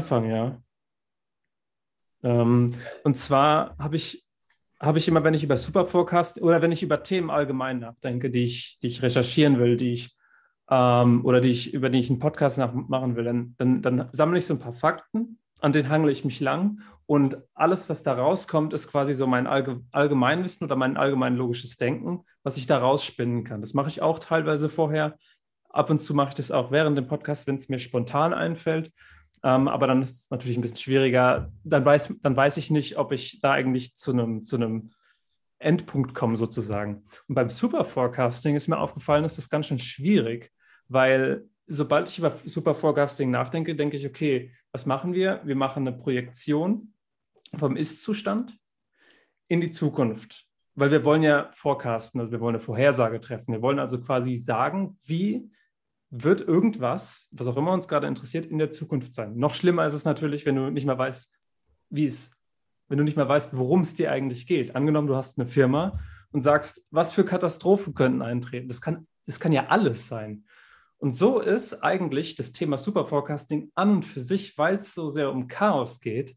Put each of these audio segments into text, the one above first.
anfangen, ja. Ähm, und zwar habe ich, hab ich immer, wenn ich über Superforecast oder wenn ich über Themen allgemein nachdenke, die ich, die ich recherchieren will, die ich ähm, oder die ich, über die ich einen Podcast machen will, dann, dann, dann sammle ich so ein paar Fakten, an denen hangle ich mich lang und alles, was da rauskommt, ist quasi so mein Allge Allgemeinwissen oder mein allgemein logisches Denken, was ich da rausspinnen kann. Das mache ich auch teilweise vorher. Ab und zu mache ich das auch während dem Podcast, wenn es mir spontan einfällt. Ähm, aber dann ist es natürlich ein bisschen schwieriger. Dann weiß, dann weiß ich nicht, ob ich da eigentlich zu einem, zu Endpunkt komme, sozusagen. Und beim Superforecasting ist mir aufgefallen, ist das ganz schön schwierig, weil sobald ich über Superforecasting nachdenke, denke ich, okay, was machen wir? Wir machen eine Projektion vom Ist-Zustand in die Zukunft. Weil wir wollen ja forecasten, also wir wollen eine Vorhersage treffen. Wir wollen also quasi sagen, wie wird irgendwas, was auch immer uns gerade interessiert, in der Zukunft sein. Noch schlimmer ist es natürlich, wenn du nicht mehr weißt, wie es, wenn du nicht mehr weißt, worum es dir eigentlich geht. Angenommen, du hast eine Firma und sagst, was für Katastrophen könnten eintreten. Das kann, das kann ja alles sein. Und so ist eigentlich das Thema Superforecasting an und für sich, weil es so sehr um Chaos geht,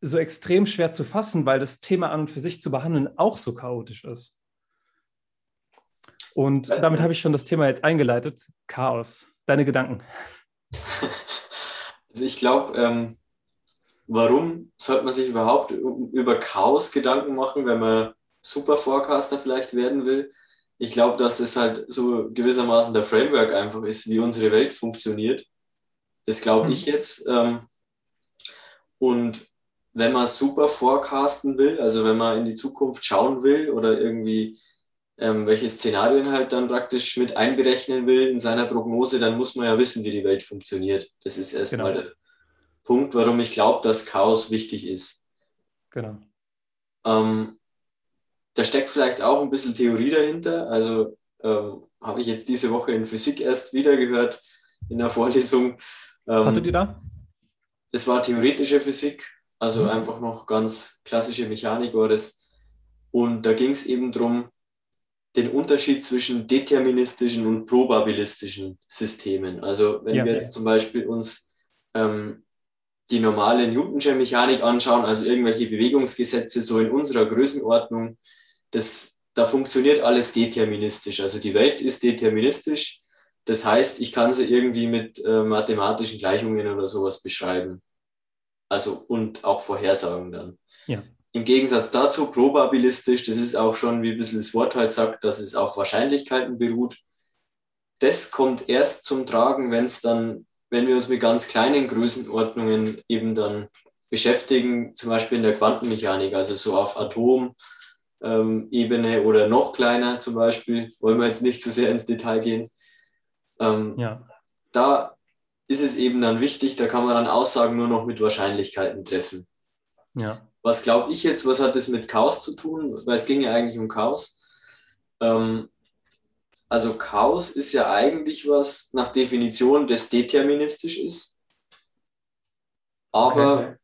so extrem schwer zu fassen, weil das Thema an und für sich zu behandeln auch so chaotisch ist. Und damit habe ich schon das Thema jetzt eingeleitet. Chaos. Deine Gedanken. Also ich glaube, ähm, warum sollte man sich überhaupt über Chaos Gedanken machen, wenn man Super-Forecaster vielleicht werden will? Ich glaube, dass das halt so gewissermaßen der Framework einfach ist, wie unsere Welt funktioniert. Das glaube mhm. ich jetzt. Ähm, und wenn man super forecasten will, also wenn man in die Zukunft schauen will oder irgendwie ähm, welche Szenarien halt dann praktisch mit einberechnen will in seiner Prognose, dann muss man ja wissen, wie die Welt funktioniert. Das ist erstmal genau. der Punkt, warum ich glaube, dass Chaos wichtig ist. Genau. Ähm, da steckt vielleicht auch ein bisschen Theorie dahinter. Also ähm, habe ich jetzt diese Woche in Physik erst wieder gehört in der Vorlesung. Was hattet ihr da? Das war theoretische Physik, also mhm. einfach noch ganz klassische Mechanik war das. Und da ging es eben darum, den Unterschied zwischen deterministischen und probabilistischen Systemen. Also wenn ja, wir jetzt zum Beispiel uns ähm, die normale Newtonsche Mechanik anschauen, also irgendwelche Bewegungsgesetze so in unserer Größenordnung, das, da funktioniert alles deterministisch. Also die Welt ist deterministisch. Das heißt, ich kann sie irgendwie mit äh, mathematischen Gleichungen oder sowas beschreiben. Also und auch vorhersagen dann. Ja. Im Gegensatz dazu probabilistisch, das ist auch schon, wie ein bisschen das Wort halt sagt, dass es auf Wahrscheinlichkeiten beruht. Das kommt erst zum Tragen, wenn es dann, wenn wir uns mit ganz kleinen Größenordnungen eben dann beschäftigen, zum Beispiel in der Quantenmechanik, also so auf Atomebene ähm, oder noch kleiner zum Beispiel, wollen wir jetzt nicht zu sehr ins Detail gehen. Ähm, ja. Da ist es eben dann wichtig, da kann man dann Aussagen nur noch mit Wahrscheinlichkeiten treffen. Ja was glaube ich jetzt, was hat das mit Chaos zu tun? Weil es ging ja eigentlich um Chaos. Ähm, also Chaos ist ja eigentlich was nach Definition, das deterministisch ist. Aber okay.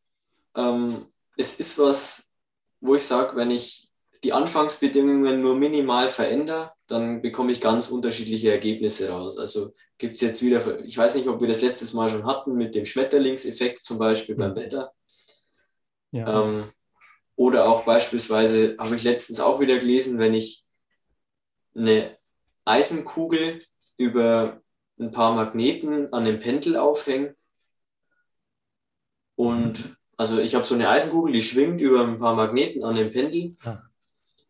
ähm, es ist was, wo ich sage, wenn ich die Anfangsbedingungen nur minimal verändere, dann bekomme ich ganz unterschiedliche Ergebnisse raus. Also gibt es jetzt wieder, ich weiß nicht, ob wir das letztes Mal schon hatten mit dem Schmetterlingseffekt zum Beispiel mhm. beim Wetter. Ja. Ähm, oder auch beispielsweise habe ich letztens auch wieder gelesen, wenn ich eine Eisenkugel über ein paar Magneten an dem Pendel aufhänge und also ich habe so eine Eisenkugel, die schwingt über ein paar Magneten an dem Pendel, ja.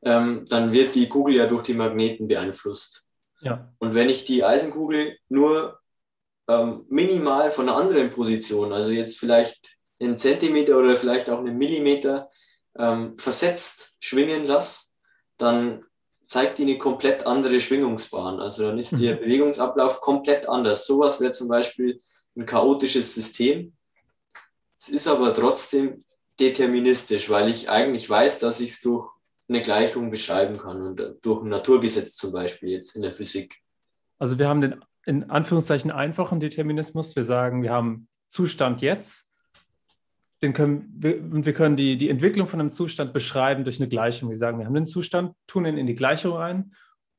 ähm, dann wird die Kugel ja durch die Magneten beeinflusst. Ja. Und wenn ich die Eisenkugel nur ähm, minimal von einer anderen Position, also jetzt vielleicht einen Zentimeter oder vielleicht auch einen Millimeter ähm, versetzt schwingen lasse, dann zeigt die eine komplett andere Schwingungsbahn. Also dann ist der mhm. Bewegungsablauf komplett anders. Sowas wäre zum Beispiel ein chaotisches System. Es ist aber trotzdem deterministisch, weil ich eigentlich weiß, dass ich es durch eine Gleichung beschreiben kann und durch ein Naturgesetz zum Beispiel jetzt in der Physik. Also wir haben den in Anführungszeichen einfachen Determinismus. Wir sagen, wir haben Zustand jetzt den können wir, wir können die, die Entwicklung von einem Zustand beschreiben durch eine Gleichung. Wir sagen, wir haben den Zustand, tun ihn in die Gleichung rein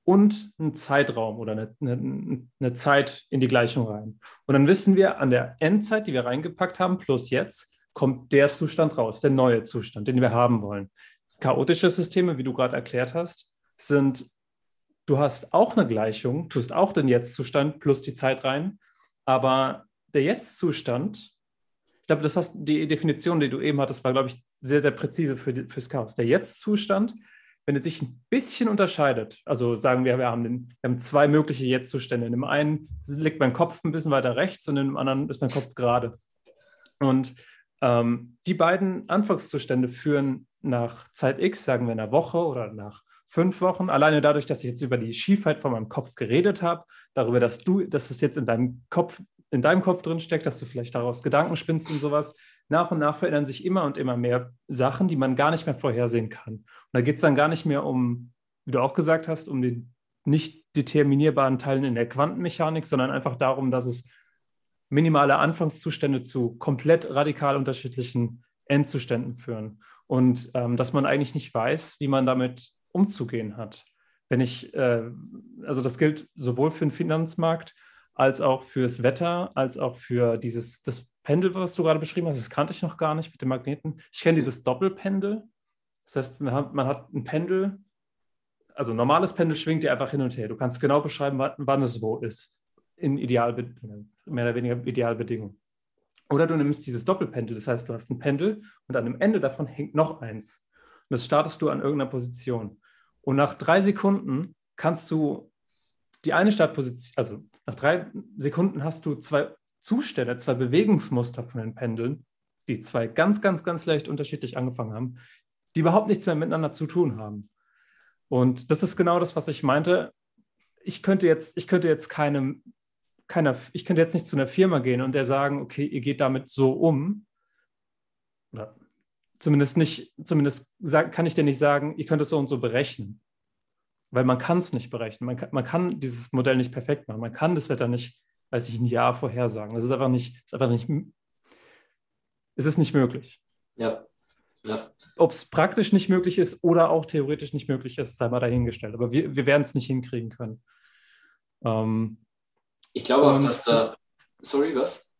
und einen Zeitraum oder eine, eine, eine, Zeit in die Gleichung rein. Und dann wissen wir, an der Endzeit, die wir reingepackt haben, plus jetzt, kommt der Zustand raus, der neue Zustand, den wir haben wollen. Chaotische Systeme, wie du gerade erklärt hast, sind, du hast auch eine Gleichung, tust auch den Jetzt-Zustand plus die Zeit rein, aber der Jetzt-Zustand, ich glaube, das hast die Definition, die du eben hattest, war, glaube ich, sehr, sehr präzise für die, fürs Chaos. Der Jetzt-Zustand wenn es sich ein bisschen unterscheidet, also sagen wir, wir haben, den, wir haben zwei mögliche Jetzt-Zustände. In dem einen liegt mein Kopf ein bisschen weiter rechts und in dem anderen ist mein Kopf gerade. Und ähm, die beiden Anfangszustände führen nach Zeit X, sagen wir in einer Woche oder nach fünf Wochen, alleine dadurch, dass ich jetzt über die Schiefheit von meinem Kopf geredet habe, darüber, dass du, dass es jetzt in deinem Kopf, in deinem Kopf drin steckt, dass du vielleicht daraus Gedanken spinnst und sowas, nach und nach verändern sich immer und immer mehr Sachen, die man gar nicht mehr vorhersehen kann. Und da geht es dann gar nicht mehr um, wie du auch gesagt hast, um den nicht determinierbaren Teilen in der Quantenmechanik, sondern einfach darum, dass es minimale Anfangszustände zu komplett radikal unterschiedlichen Endzuständen führen. Und ähm, dass man eigentlich nicht weiß, wie man damit umzugehen hat. Wenn ich, äh, also das gilt sowohl für den Finanzmarkt als auch fürs Wetter, als auch für dieses, das Pendel, was du gerade beschrieben hast, das kannte ich noch gar nicht mit den Magneten. Ich kenne dieses Doppelpendel. Das heißt, man hat, man hat ein Pendel, also ein normales Pendel schwingt dir einfach hin und her. Du kannst genau beschreiben, wann, wann es wo ist. In Idealbedingungen, mehr oder weniger Idealbedingungen. Oder du nimmst dieses Doppelpendel, das heißt, du hast ein Pendel und an dem Ende davon hängt noch eins. Und das startest du an irgendeiner Position. Und nach drei Sekunden kannst du die eine Startposition, also nach drei Sekunden hast du zwei Zustände, zwei Bewegungsmuster von den Pendeln, die zwei ganz, ganz, ganz leicht unterschiedlich angefangen haben, die überhaupt nichts mehr miteinander zu tun haben. Und das ist genau das, was ich meinte. Ich könnte jetzt, ich könnte jetzt keinem, keiner, ich könnte jetzt nicht zu einer Firma gehen und der sagen, okay, ihr geht damit so um. Oder zumindest nicht, zumindest kann ich dir nicht sagen, ihr könnt es so und so berechnen. Weil man kann es nicht berechnen. Man kann, man kann dieses Modell nicht perfekt machen. Man kann das Wetter nicht weiß ich, ein Jahr vorhersagen. Das ist einfach nicht, ist einfach nicht, es ist nicht möglich. Ja. ja. Ob es praktisch nicht möglich ist oder auch theoretisch nicht möglich ist, sei mal dahingestellt. Aber wir, wir werden es nicht hinkriegen können. Ähm, ich glaube auch, dass da. Sorry, was?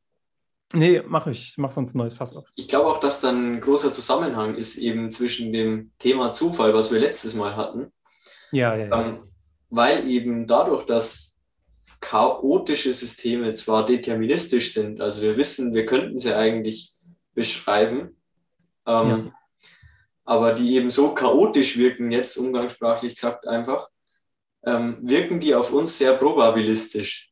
Nee, mache ich. Ich mache sonst ein neues Fass auf. Ich glaube auch, dass dann ein großer Zusammenhang ist eben zwischen dem Thema Zufall, was wir letztes Mal hatten. Ja, ja, ja. Ähm, weil eben dadurch, dass chaotische Systeme zwar deterministisch sind, also wir wissen, wir könnten sie eigentlich beschreiben, ähm, ja. aber die eben so chaotisch wirken, jetzt umgangssprachlich gesagt einfach, ähm, wirken die auf uns sehr probabilistisch.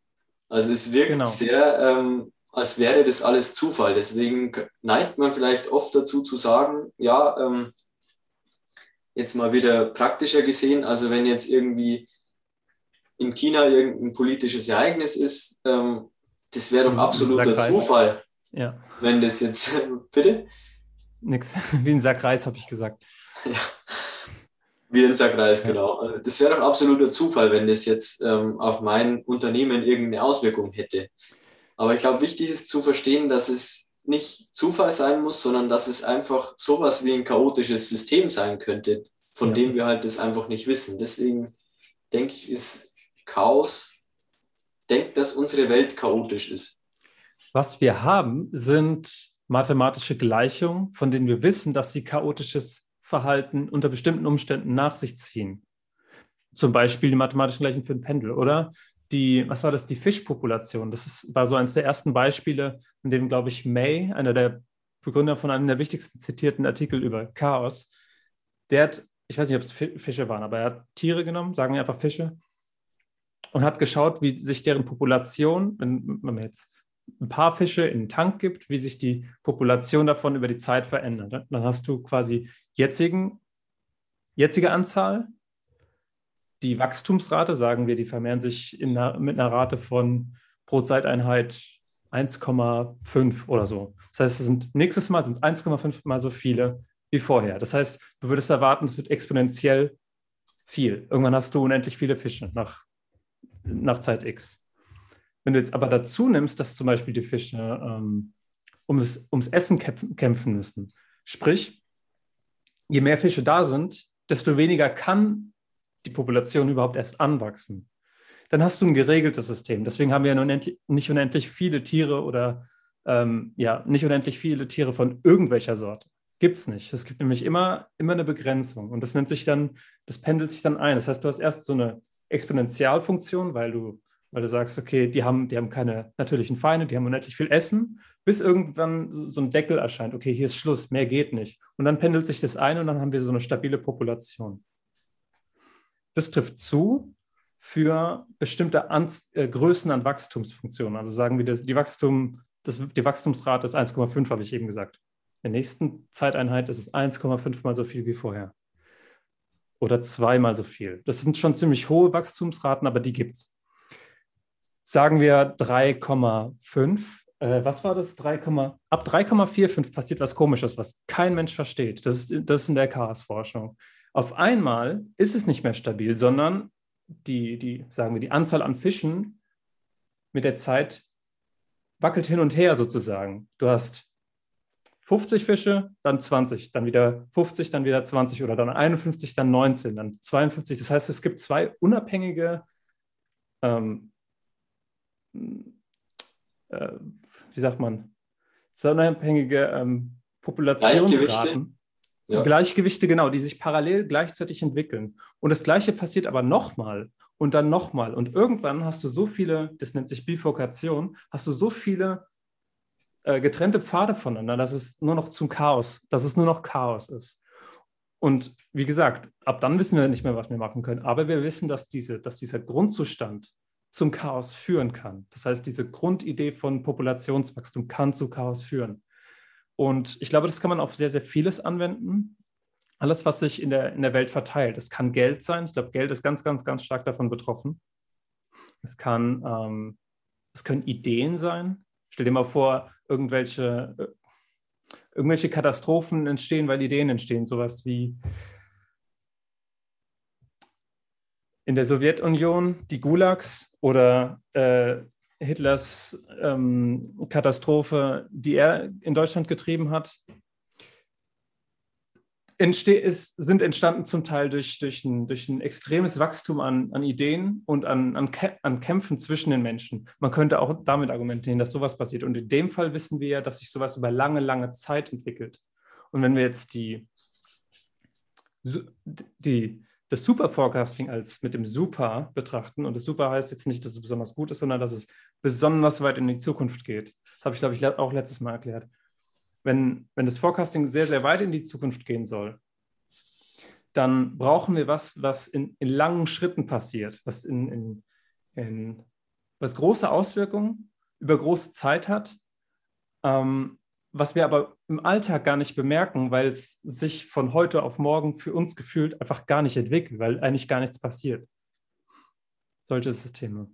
Also es wirkt genau. sehr, ähm, als wäre das alles Zufall. Deswegen neigt man vielleicht oft dazu zu sagen, ja, ähm, jetzt mal wieder praktischer gesehen, also wenn jetzt irgendwie in China irgendein politisches Ereignis ist, ähm, das wäre doch absoluter Zufall. Ja. Wenn das jetzt, bitte? Nix, wie ein Sack Reis, habe ich gesagt. Ja. Wie ein Sack Reis, ja. genau. Das wäre doch absoluter Zufall, wenn das jetzt ähm, auf mein Unternehmen irgendeine Auswirkung hätte. Aber ich glaube, wichtig ist zu verstehen, dass es nicht Zufall sein muss, sondern dass es einfach sowas wie ein chaotisches System sein könnte, von ja. dem wir halt das einfach nicht wissen. Deswegen denke ich, ist Chaos denkt, dass unsere Welt chaotisch ist. Was wir haben, sind mathematische Gleichungen, von denen wir wissen, dass sie chaotisches Verhalten unter bestimmten Umständen nach sich ziehen. Zum Beispiel die mathematischen Gleichungen für ein Pendel, oder? Die, was war das, die Fischpopulation. Das ist, war so eines der ersten Beispiele, in dem, glaube ich, May, einer der Begründer von einem der wichtigsten zitierten Artikel über Chaos, der hat, ich weiß nicht, ob es Fische waren, aber er hat Tiere genommen, sagen wir einfach Fische, und hat geschaut, wie sich deren Population, wenn man jetzt ein paar Fische in den Tank gibt, wie sich die Population davon über die Zeit verändert. Dann hast du quasi jetzigen, jetzige Anzahl, die Wachstumsrate, sagen wir, die vermehren sich einer, mit einer Rate von pro Zeiteinheit 1,5 oder so. Das heißt, es sind, nächstes Mal sind es 1,5 mal so viele wie vorher. Das heißt, du würdest erwarten, es wird exponentiell viel. Irgendwann hast du unendlich viele Fische nach nach Zeit X. Wenn du jetzt aber dazu nimmst, dass zum Beispiel die Fische ähm, ums, ums Essen kämpfen müssen, sprich, je mehr Fische da sind, desto weniger kann die Population überhaupt erst anwachsen. Dann hast du ein geregeltes System. Deswegen haben wir ja nicht unendlich viele Tiere oder ähm, ja, nicht unendlich viele Tiere von irgendwelcher Sorte. Gibt es nicht. Es gibt nämlich immer, immer eine Begrenzung. Und das nennt sich dann, das pendelt sich dann ein. Das heißt, du hast erst so eine Exponentialfunktion, weil du, weil du sagst, okay, die haben, die haben keine natürlichen Feinde, die haben unendlich viel Essen, bis irgendwann so ein Deckel erscheint, okay, hier ist Schluss, mehr geht nicht. Und dann pendelt sich das ein und dann haben wir so eine stabile Population. Das trifft zu für bestimmte an, äh, Größen an Wachstumsfunktionen. Also sagen wir, das, die, Wachstum, das, die Wachstumsrate ist 1,5, habe ich eben gesagt. In der nächsten Zeiteinheit ist es 1,5 mal so viel wie vorher. Oder zweimal so viel. Das sind schon ziemlich hohe Wachstumsraten, aber die gibt es. Sagen wir 3,5. Äh, was war das? 3, ab 3,45 passiert was Komisches, was kein Mensch versteht. Das ist, das ist in der Chaosforschung. Auf einmal ist es nicht mehr stabil, sondern die, die, sagen wir, die Anzahl an Fischen mit der Zeit wackelt hin und her sozusagen. Du hast 50 Fische, dann 20, dann wieder 50, dann wieder 20 oder dann 51, dann 19, dann 52. Das heißt, es gibt zwei unabhängige, ähm, äh, wie sagt man, zwei unabhängige ähm, Populationsraten. Ja. Gleichgewichte, genau, die sich parallel gleichzeitig entwickeln. Und das Gleiche passiert aber nochmal und dann nochmal. Und irgendwann hast du so viele, das nennt sich Bifurkation, hast du so viele äh, getrennte Pfade voneinander, dass es nur noch zum Chaos, dass es nur noch Chaos ist. Und wie gesagt, ab dann wissen wir nicht mehr, was wir machen können. Aber wir wissen, dass, diese, dass dieser Grundzustand zum Chaos führen kann. Das heißt, diese Grundidee von Populationswachstum kann zu Chaos führen. Und ich glaube, das kann man auf sehr, sehr vieles anwenden. Alles, was sich in der, in der Welt verteilt. Es kann Geld sein. Ich glaube, Geld ist ganz, ganz, ganz stark davon betroffen. Es kann, ähm, es können Ideen sein. Stell dir mal vor, irgendwelche, äh, irgendwelche Katastrophen entstehen, weil Ideen entstehen. Sowas wie in der Sowjetunion die Gulags oder äh, Hitlers ähm, Katastrophe, die er in Deutschland getrieben hat, ist, sind entstanden zum Teil durch, durch, ein, durch ein extremes Wachstum an, an Ideen und an, an, an Kämpfen zwischen den Menschen. Man könnte auch damit argumentieren, dass sowas passiert. Und in dem Fall wissen wir ja, dass sich sowas über lange, lange Zeit entwickelt. Und wenn wir jetzt die, die das Super Forecasting als mit dem Super betrachten. Und das Super heißt jetzt nicht, dass es besonders gut ist, sondern dass es besonders weit in die Zukunft geht. Das habe ich, glaube ich, auch letztes Mal erklärt. Wenn, wenn das Forecasting sehr, sehr weit in die Zukunft gehen soll, dann brauchen wir was, was in, in langen Schritten passiert, was, in, in, in, was große Auswirkungen über große Zeit hat, ähm, was wir aber im Alltag gar nicht bemerken, weil es sich von heute auf morgen für uns gefühlt einfach gar nicht entwickelt, weil eigentlich gar nichts passiert. Solche Systeme.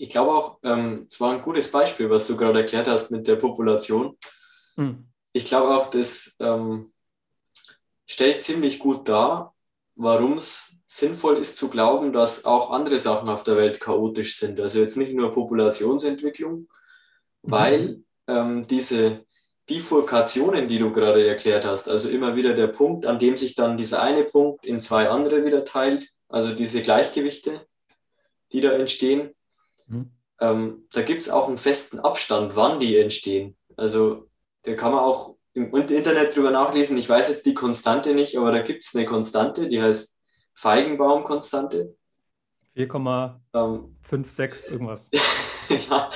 Ich glaube auch, ähm, es war ein gutes Beispiel, was du gerade erklärt hast mit der Population. Mhm. Ich glaube auch, das ähm, stellt ziemlich gut dar, warum es sinnvoll ist zu glauben, dass auch andere Sachen auf der Welt chaotisch sind. Also jetzt nicht nur Populationsentwicklung, mhm. weil ähm, diese Bifurkationen, die du gerade erklärt hast, also immer wieder der Punkt, an dem sich dann dieser eine Punkt in zwei andere wieder teilt, also diese Gleichgewichte, die da entstehen, mhm. ähm, da gibt es auch einen festen Abstand, wann die entstehen. Also da kann man auch im Internet drüber nachlesen. Ich weiß jetzt die Konstante nicht, aber da gibt es eine Konstante, die heißt Feigenbaum-Konstante. 4,56 ähm, irgendwas. ja,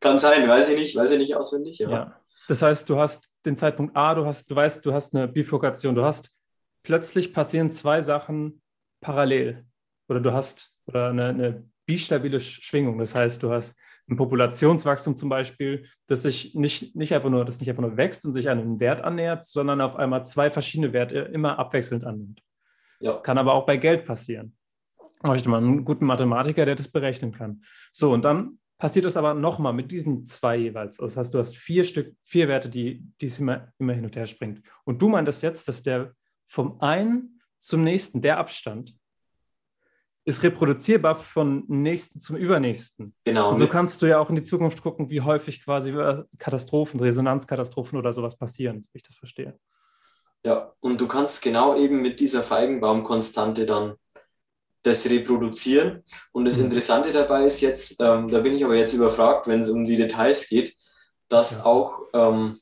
kann sein, weiß ich nicht, weiß ich nicht auswendig. Ja. ja. Das heißt, du hast den Zeitpunkt A, du hast, du weißt, du hast eine Bifurkation, du hast plötzlich passieren zwei Sachen parallel. Oder du hast oder eine, eine bistabile Schwingung. Das heißt, du hast ein Populationswachstum zum Beispiel, das sich nicht, nicht einfach nur, das nicht einfach nur wächst und sich einem Wert annähert, sondern auf einmal zwei verschiedene Werte immer abwechselnd annimmt. Ja. Das kann aber auch bei Geld passieren. Da möchte man einen guten Mathematiker, der das berechnen kann. So, und dann passiert das aber nochmal mit diesen zwei jeweils. Das heißt, du hast vier Stück, vier Werte, die, die es immer, immer hin und her springt. Und du meintest jetzt, dass der vom einen zum nächsten, der Abstand, ist reproduzierbar von nächsten zum übernächsten. Genau. Und so kannst du ja auch in die Zukunft gucken, wie häufig quasi Katastrophen, Resonanzkatastrophen oder sowas passieren, so wie ich das verstehe. Ja, und du kannst genau eben mit dieser Feigenbaumkonstante dann das reproduzieren. Und das mhm. Interessante dabei ist jetzt, ähm, da bin ich aber jetzt überfragt, wenn es um die Details geht, dass ja. auch, ähm,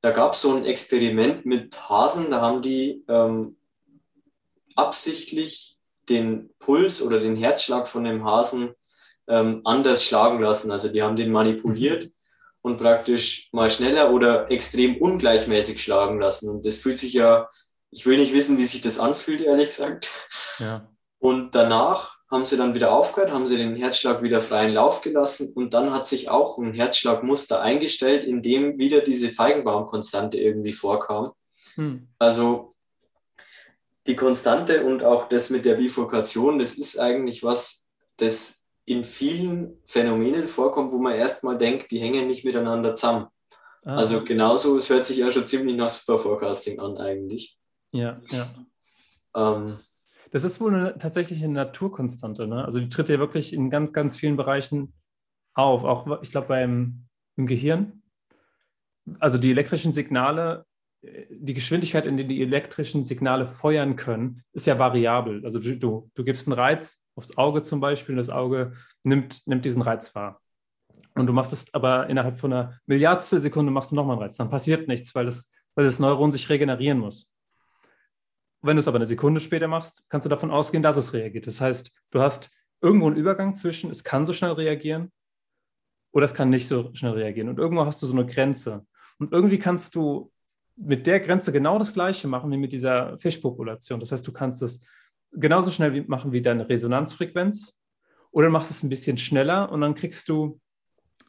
da gab es so ein Experiment mit Hasen, da haben die ähm, absichtlich den Puls oder den Herzschlag von dem Hasen ähm, anders schlagen lassen. Also die haben den manipuliert mhm. und praktisch mal schneller oder extrem ungleichmäßig schlagen lassen. Und das fühlt sich ja, ich will nicht wissen, wie sich das anfühlt, ehrlich gesagt. Ja. Und danach haben sie dann wieder aufgehört, haben sie den Herzschlag wieder freien Lauf gelassen und dann hat sich auch ein Herzschlagmuster eingestellt, in dem wieder diese Feigenbaumkonstante irgendwie vorkam. Hm. Also die Konstante und auch das mit der Bifurkation, das ist eigentlich was, das in vielen Phänomenen vorkommt, wo man erstmal denkt, die hängen nicht miteinander zusammen. Ah. Also genauso, es hört sich ja schon ziemlich nach Superforecasting an eigentlich. Ja, ja. Ähm, das ist wohl eine, tatsächlich eine Naturkonstante. Ne? Also die tritt ja wirklich in ganz, ganz vielen Bereichen auf. Auch, ich glaube, beim im Gehirn. Also die elektrischen Signale die Geschwindigkeit, in der die elektrischen Signale feuern können, ist ja variabel. Also du, du, du gibst einen Reiz aufs Auge zum Beispiel und das Auge nimmt, nimmt diesen Reiz wahr. Und du machst es aber innerhalb von einer Milliardstel Sekunde machst du nochmal einen Reiz. Dann passiert nichts, weil das, weil das Neuron sich regenerieren muss. Wenn du es aber eine Sekunde später machst, kannst du davon ausgehen, dass es reagiert. Das heißt, du hast irgendwo einen Übergang zwischen, es kann so schnell reagieren oder es kann nicht so schnell reagieren. Und irgendwo hast du so eine Grenze. Und irgendwie kannst du mit der Grenze genau das Gleiche machen wie mit dieser Fischpopulation. Das heißt, du kannst es genauso schnell machen wie deine Resonanzfrequenz oder machst es ein bisschen schneller und dann kriegst du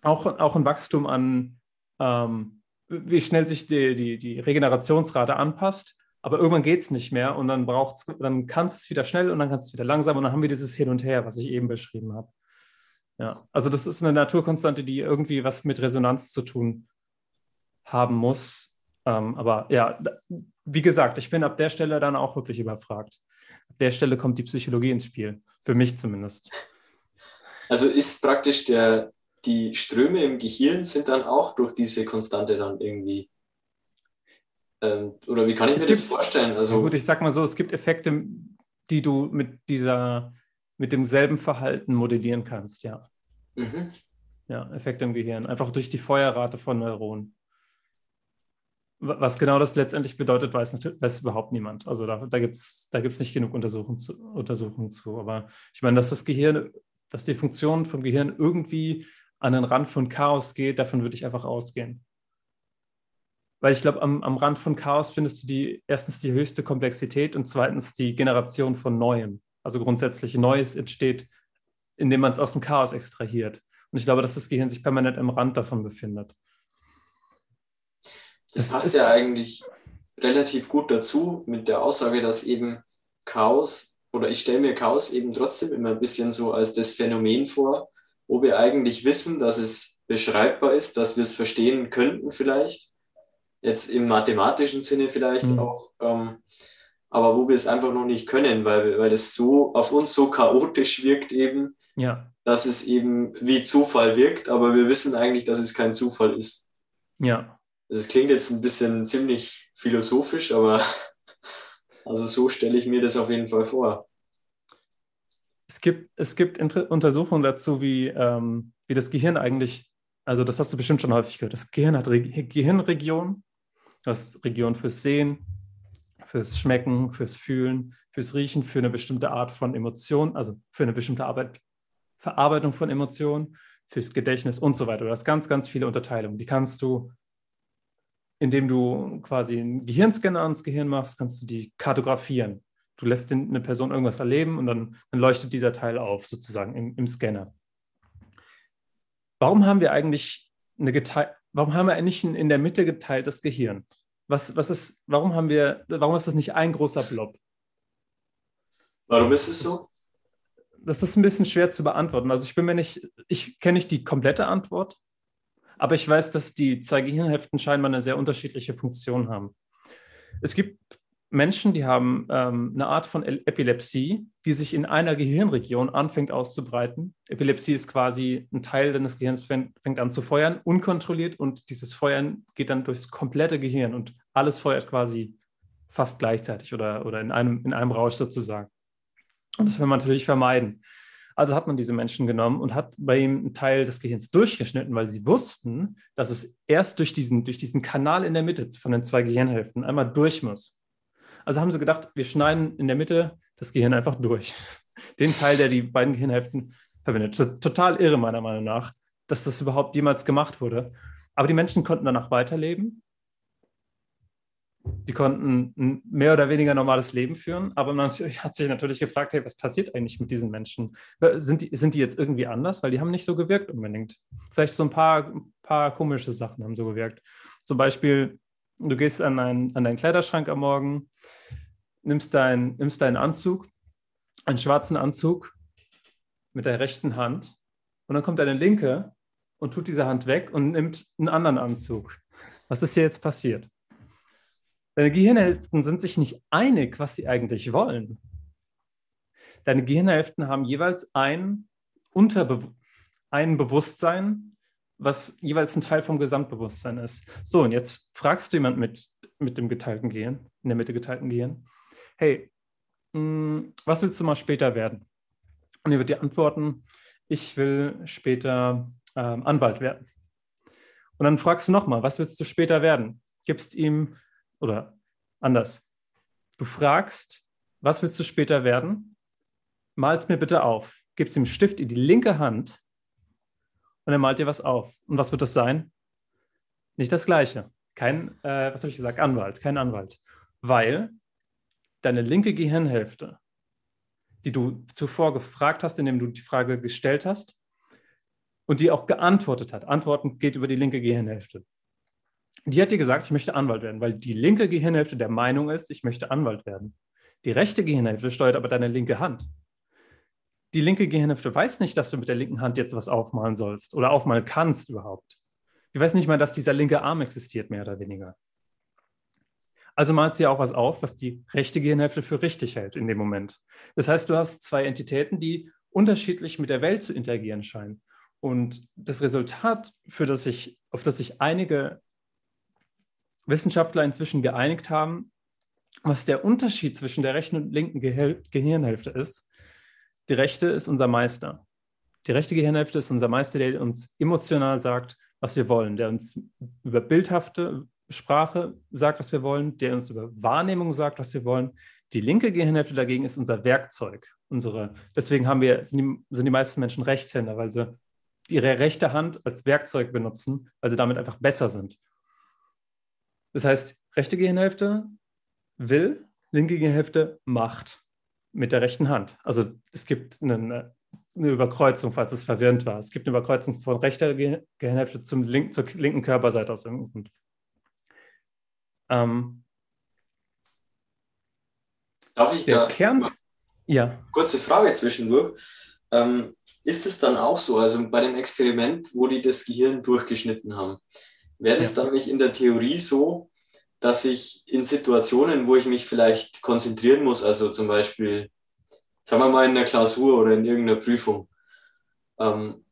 auch, auch ein Wachstum an, ähm, wie schnell sich die, die, die Regenerationsrate anpasst. Aber irgendwann geht es nicht mehr und dann braucht's, dann kannst es wieder schnell und dann kannst es wieder langsam und dann haben wir dieses Hin und Her, was ich eben beschrieben habe. Ja, also das ist eine Naturkonstante, die irgendwie was mit Resonanz zu tun haben muss. Ähm, aber ja, wie gesagt, ich bin ab der Stelle dann auch wirklich überfragt. Ab der Stelle kommt die Psychologie ins Spiel, für mich zumindest. Also ist praktisch der, die Ströme im Gehirn sind dann auch durch diese Konstante dann irgendwie ähm, oder wie kann ich es mir gibt, das vorstellen? Also, gut, ich sag mal so, es gibt Effekte, die du mit dieser, mit demselben Verhalten modellieren kannst, ja. Mhm. Ja, Effekte im Gehirn. Einfach durch die Feuerrate von Neuronen. Was genau das letztendlich bedeutet, weiß, weiß überhaupt niemand. Also da, da gibt es da gibt's nicht genug Untersuchungen zu, Untersuchungen zu. Aber ich meine, dass das Gehirn, dass die Funktion vom Gehirn irgendwie an den Rand von Chaos geht, davon würde ich einfach ausgehen. Weil ich glaube, am, am Rand von Chaos findest du die erstens die höchste Komplexität und zweitens die Generation von Neuem. Also grundsätzlich Neues entsteht, indem man es aus dem Chaos extrahiert. Und ich glaube, dass das Gehirn sich permanent am Rand davon befindet. Das passt ja eigentlich relativ gut dazu mit der Aussage, dass eben Chaos oder ich stelle mir Chaos eben trotzdem immer ein bisschen so als das Phänomen vor, wo wir eigentlich wissen, dass es beschreibbar ist, dass wir es verstehen könnten vielleicht, jetzt im mathematischen Sinne vielleicht mhm. auch, ähm, aber wo wir es einfach noch nicht können, weil, weil es so auf uns so chaotisch wirkt eben, ja. dass es eben wie Zufall wirkt, aber wir wissen eigentlich, dass es kein Zufall ist. Ja, es klingt jetzt ein bisschen ziemlich philosophisch, aber also so stelle ich mir das auf jeden Fall vor. Es gibt, es gibt Untersuchungen dazu, wie, ähm, wie das Gehirn eigentlich, also das hast du bestimmt schon häufig gehört, das Gehirn hat Re Gehirnregionen, du hast Regionen fürs Sehen, fürs Schmecken, fürs Fühlen, fürs Riechen, für eine bestimmte Art von Emotion, also für eine bestimmte Arbeit, Verarbeitung von Emotionen, fürs Gedächtnis und so weiter. Du hast ganz, ganz viele Unterteilungen. Die kannst du indem du quasi einen Gehirnscanner ans Gehirn machst, kannst du die kartografieren. Du lässt eine Person irgendwas erleben und dann, dann leuchtet dieser Teil auf, sozusagen im, im Scanner. Warum haben wir eigentlich eine warum haben wir eigentlich ein in der Mitte geteiltes Gehirn? Was, was ist, warum haben wir, warum ist das nicht ein großer Blob? Warum ist es so? Das, das ist ein bisschen schwer zu beantworten. Also ich bin mir nicht, ich kenne nicht die komplette Antwort, aber ich weiß, dass die zwei Gehirnhälften scheinbar eine sehr unterschiedliche Funktion haben. Es gibt Menschen, die haben ähm, eine Art von Epilepsie, die sich in einer Gehirnregion anfängt auszubreiten. Epilepsie ist quasi ein Teil deines Gehirns fängt, fängt an zu feuern, unkontrolliert und dieses Feuern geht dann durchs komplette Gehirn und alles feuert quasi fast gleichzeitig oder, oder in, einem, in einem Rausch sozusagen. Und das will man natürlich vermeiden. Also hat man diese Menschen genommen und hat bei ihm einen Teil des Gehirns durchgeschnitten, weil sie wussten, dass es erst durch diesen, durch diesen Kanal in der Mitte von den zwei Gehirnhälften einmal durch muss. Also haben sie gedacht, wir schneiden in der Mitte das Gehirn einfach durch. Den Teil, der die beiden Gehirnhälften verbindet. Total irre, meiner Meinung nach, dass das überhaupt jemals gemacht wurde. Aber die Menschen konnten danach weiterleben die konnten ein mehr oder weniger normales Leben führen, aber man hat sich natürlich gefragt, hey, was passiert eigentlich mit diesen Menschen? Sind die, sind die jetzt irgendwie anders? Weil die haben nicht so gewirkt unbedingt. Vielleicht so ein paar, paar komische Sachen haben so gewirkt. Zum Beispiel, du gehst an, ein, an deinen Kleiderschrank am Morgen, nimmst, dein, nimmst deinen Anzug, einen schwarzen Anzug mit der rechten Hand und dann kommt deine linke und tut diese Hand weg und nimmt einen anderen Anzug. Was ist hier jetzt passiert? Deine Gehirnhälften sind sich nicht einig, was sie eigentlich wollen. Deine Gehirnhälften haben jeweils ein, Unterbe ein Bewusstsein, was jeweils ein Teil vom Gesamtbewusstsein ist. So, und jetzt fragst du jemand mit, mit dem geteilten Gehirn, in der Mitte geteilten Gehirn, hey, mh, hm, was willst du mal später werden? Und er wird dir antworten, ich will später ähm, Anwalt werden. Und dann fragst du nochmal, was willst du später werden? Gibst ihm oder anders. Du fragst, was willst du später werden? Mal's mir bitte auf. Gibst ihm Stift in die linke Hand und er malt dir was auf. Und was wird das sein? Nicht das Gleiche. Kein, äh, was habe ich gesagt? Anwalt, kein Anwalt. Weil deine linke Gehirnhälfte, die du zuvor gefragt hast, indem du die Frage gestellt hast und die auch geantwortet hat. Antworten geht über die linke Gehirnhälfte die hat dir gesagt, ich möchte Anwalt werden, weil die linke Gehirnhälfte der Meinung ist, ich möchte Anwalt werden. Die rechte Gehirnhälfte steuert aber deine linke Hand. Die linke Gehirnhälfte weiß nicht, dass du mit der linken Hand jetzt was aufmalen sollst oder aufmalen kannst überhaupt. Die weiß nicht mal, dass dieser linke Arm existiert, mehr oder weniger. Also malt sie auch was auf, was die rechte Gehirnhälfte für richtig hält in dem Moment. Das heißt, du hast zwei Entitäten, die unterschiedlich mit der Welt zu interagieren scheinen. Und das Resultat, für das sich, auf das sich einige Wissenschaftler inzwischen geeinigt haben, was der Unterschied zwischen der rechten und linken Gehir Gehirnhälfte ist. Die rechte ist unser Meister. Die rechte Gehirnhälfte ist unser Meister, der uns emotional sagt, was wir wollen, der uns über bildhafte Sprache sagt, was wir wollen, der uns über Wahrnehmung sagt, was wir wollen. Die linke Gehirnhälfte dagegen ist unser Werkzeug. Unsere, deswegen haben wir, sind, die, sind die meisten Menschen Rechtshänder, weil sie ihre rechte Hand als Werkzeug benutzen, weil sie damit einfach besser sind. Das heißt, rechte Gehirnhälfte will, linke Gehirnhälfte macht mit der rechten Hand. Also es gibt eine, eine Überkreuzung, falls es verwirrend war. Es gibt eine Überkreuzung von rechter Gehirnhälfte zum link, zur linken Körperseite aus irgendeinem Grund. Ähm, Darf ich der da Kern? Ja. Kurze Frage zwischendurch. Ähm, ist es dann auch so, also bei dem Experiment, wo die das Gehirn durchgeschnitten haben, Wäre es ja. dann nicht in der Theorie so, dass ich in Situationen, wo ich mich vielleicht konzentrieren muss, also zum Beispiel, sagen wir mal in der Klausur oder in irgendeiner Prüfung, ähm,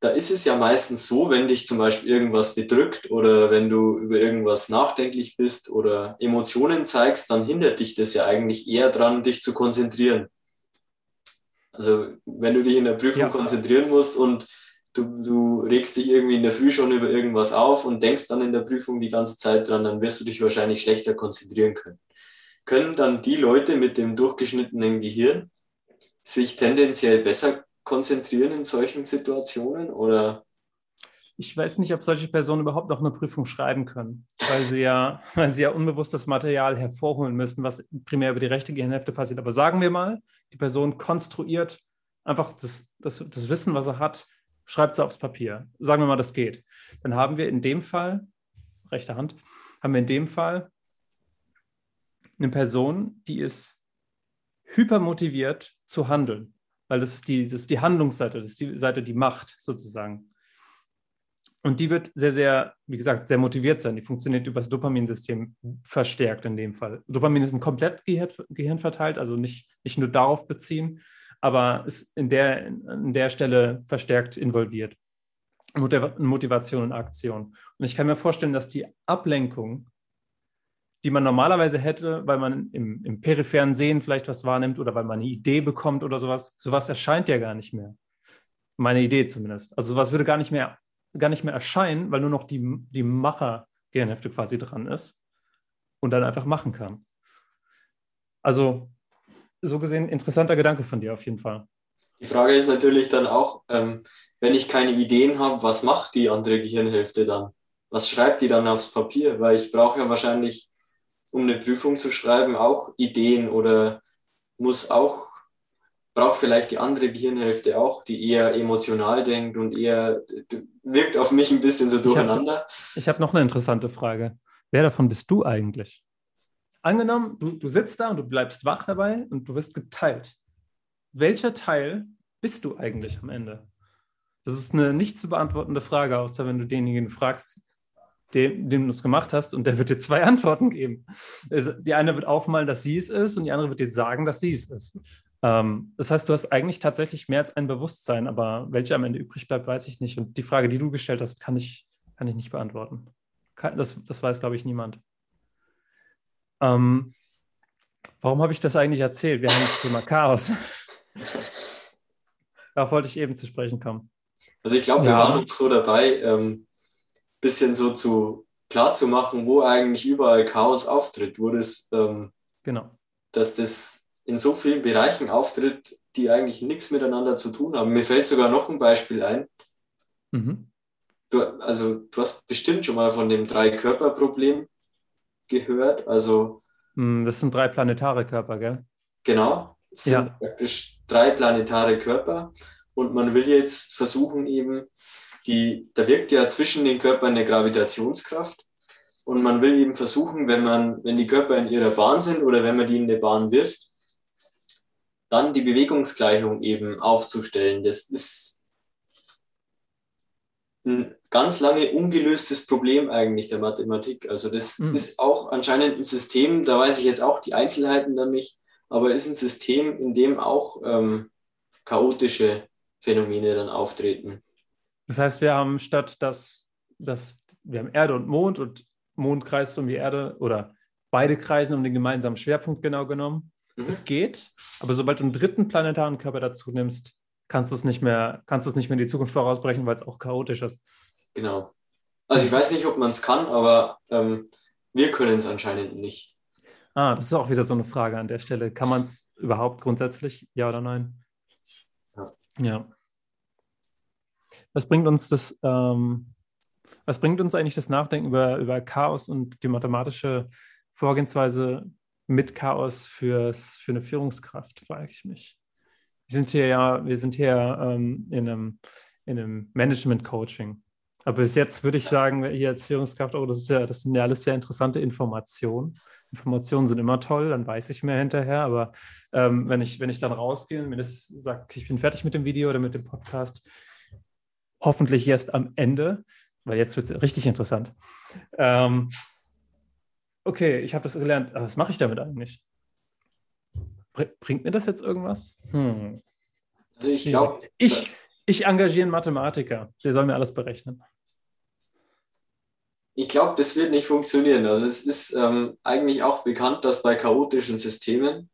da ist es ja meistens so, wenn dich zum Beispiel irgendwas bedrückt oder wenn du über irgendwas nachdenklich bist oder Emotionen zeigst, dann hindert dich das ja eigentlich eher dran, dich zu konzentrieren. Also wenn du dich in der Prüfung ja. konzentrieren musst und du, du regst dich irgendwie in der Früh schon über irgendwas auf und denkst dann in der Prüfung die ganze Zeit dran, dann wirst du dich wahrscheinlich schlechter konzentrieren können. Können dann die Leute mit dem durchgeschnittenen Gehirn sich tendenziell besser konzentrieren in solchen Situationen oder? Ich weiß nicht, ob solche Personen überhaupt noch eine Prüfung schreiben können, weil sie ja, weil sie ja unbewusst das Material hervorholen müssen, was primär über die rechte Gehirnhälfte passiert. Aber sagen wir mal, die Person konstruiert einfach das, das, das Wissen, was er hat, schreibt es aufs Papier. Sagen wir mal, das geht. Dann haben wir in dem Fall, rechte Hand, haben wir in dem Fall eine Person, die ist hypermotiviert zu handeln, weil das ist die, das ist die Handlungsseite, das ist die Seite, die macht sozusagen. Und die wird sehr, sehr, wie gesagt, sehr motiviert sein. Die funktioniert über das Dopaminsystem verstärkt in dem Fall. Dopamin ist im komplett Gehirn verteilt, also nicht, nicht nur darauf beziehen, aber ist in der, in der Stelle verstärkt involviert. Motivation und Aktion. Und ich kann mir vorstellen, dass die Ablenkung die man normalerweise hätte, weil man im, im peripheren Sehen vielleicht was wahrnimmt oder weil man eine Idee bekommt oder sowas. Sowas erscheint ja gar nicht mehr. Meine Idee zumindest. Also sowas würde gar nicht mehr, gar nicht mehr erscheinen, weil nur noch die, die Macher-Gehirnhälfte quasi dran ist und dann einfach machen kann. Also so gesehen interessanter Gedanke von dir auf jeden Fall. Die Frage ist natürlich dann auch, ähm, wenn ich keine Ideen habe, was macht die andere Gehirnhälfte dann? Was schreibt die dann aufs Papier? Weil ich brauche ja wahrscheinlich, um eine Prüfung zu schreiben, auch Ideen oder muss auch, braucht vielleicht die andere Gehirnhälfte auch, die eher emotional denkt und eher wirkt auf mich ein bisschen so durcheinander. Ich habe hab noch eine interessante Frage. Wer davon bist du eigentlich? Angenommen, du, du sitzt da und du bleibst wach dabei und du wirst geteilt. Welcher Teil bist du eigentlich am Ende? Das ist eine nicht zu beantwortende Frage, außer wenn du denjenigen fragst, dem, dem du es gemacht hast, und der wird dir zwei Antworten geben. Die eine wird aufmalen, dass sie es ist, und die andere wird dir sagen, dass sie es ist. Ähm, das heißt, du hast eigentlich tatsächlich mehr als ein Bewusstsein, aber welche am Ende übrig bleibt, weiß ich nicht. Und die Frage, die du gestellt hast, kann ich, kann ich nicht beantworten. Das, das weiß, glaube ich, niemand. Ähm, warum habe ich das eigentlich erzählt? Wir haben das Thema Chaos. Darauf wollte ich eben zu sprechen kommen. Also ich glaube, wir ja. waren so dabei, ähm, bisschen so zu klar zu machen, wo eigentlich überall Chaos auftritt, wo das, ähm, genau. dass das in so vielen Bereichen auftritt, die eigentlich nichts miteinander zu tun haben. Mir fällt sogar noch ein Beispiel ein. Mhm. Du, also du hast bestimmt schon mal von dem Drei-Körper-Problem gehört. Also hm, das sind drei planetare Körper, gell? Genau. Es sind ja. praktisch drei planetare Körper und man will jetzt versuchen, eben, die, da wirkt ja zwischen den Körpern eine Gravitationskraft. Und man will eben versuchen, wenn, man, wenn die Körper in ihrer Bahn sind oder wenn man die in eine Bahn wirft, dann die Bewegungsgleichung eben aufzustellen. Das ist ein ganz lange ungelöstes Problem eigentlich der Mathematik. Also das mhm. ist auch anscheinend ein System, da weiß ich jetzt auch die Einzelheiten dann nicht, aber ist ein System, in dem auch ähm, chaotische Phänomene dann auftreten. Das heißt, wir haben statt dass, dass wir haben Erde und Mond und Mond kreist um die Erde oder beide kreisen um den gemeinsamen Schwerpunkt genau genommen. Mhm. Das geht, aber sobald du einen dritten planetaren Körper dazu nimmst, kannst du es nicht mehr, kannst du es nicht mehr in die Zukunft vorausbrechen, weil es auch chaotisch ist. Genau. Also ich weiß nicht, ob man es kann, aber ähm, wir können es anscheinend nicht. Ah, das ist auch wieder so eine Frage an der Stelle. Kann man es überhaupt grundsätzlich, ja oder nein? Ja. ja. Was bringt uns das, ähm, was bringt uns eigentlich das Nachdenken über, über Chaos und die mathematische Vorgehensweise mit Chaos fürs, für eine Führungskraft, frage ich mich. Wir sind hier ja, wir sind hier ähm, in einem, in einem Management-Coaching. Aber bis jetzt würde ich sagen, hier als Führungskraft, oh, das, ist ja, das sind ja alles sehr interessante Informationen. Informationen sind immer toll, dann weiß ich mehr hinterher. Aber ähm, wenn, ich, wenn ich dann rausgehe und mir das sagt, ich bin fertig mit dem Video oder mit dem Podcast, hoffentlich erst am Ende, weil jetzt wird es richtig interessant. Ähm, okay, ich habe das gelernt. Aber was mache ich damit eigentlich? Bringt mir das jetzt irgendwas? Hm. Also ich glaube. Ich, ich engagiere einen Mathematiker, der soll mir alles berechnen ich glaube, das wird nicht funktionieren. Also es ist ähm, eigentlich auch bekannt, dass bei chaotischen Systemen,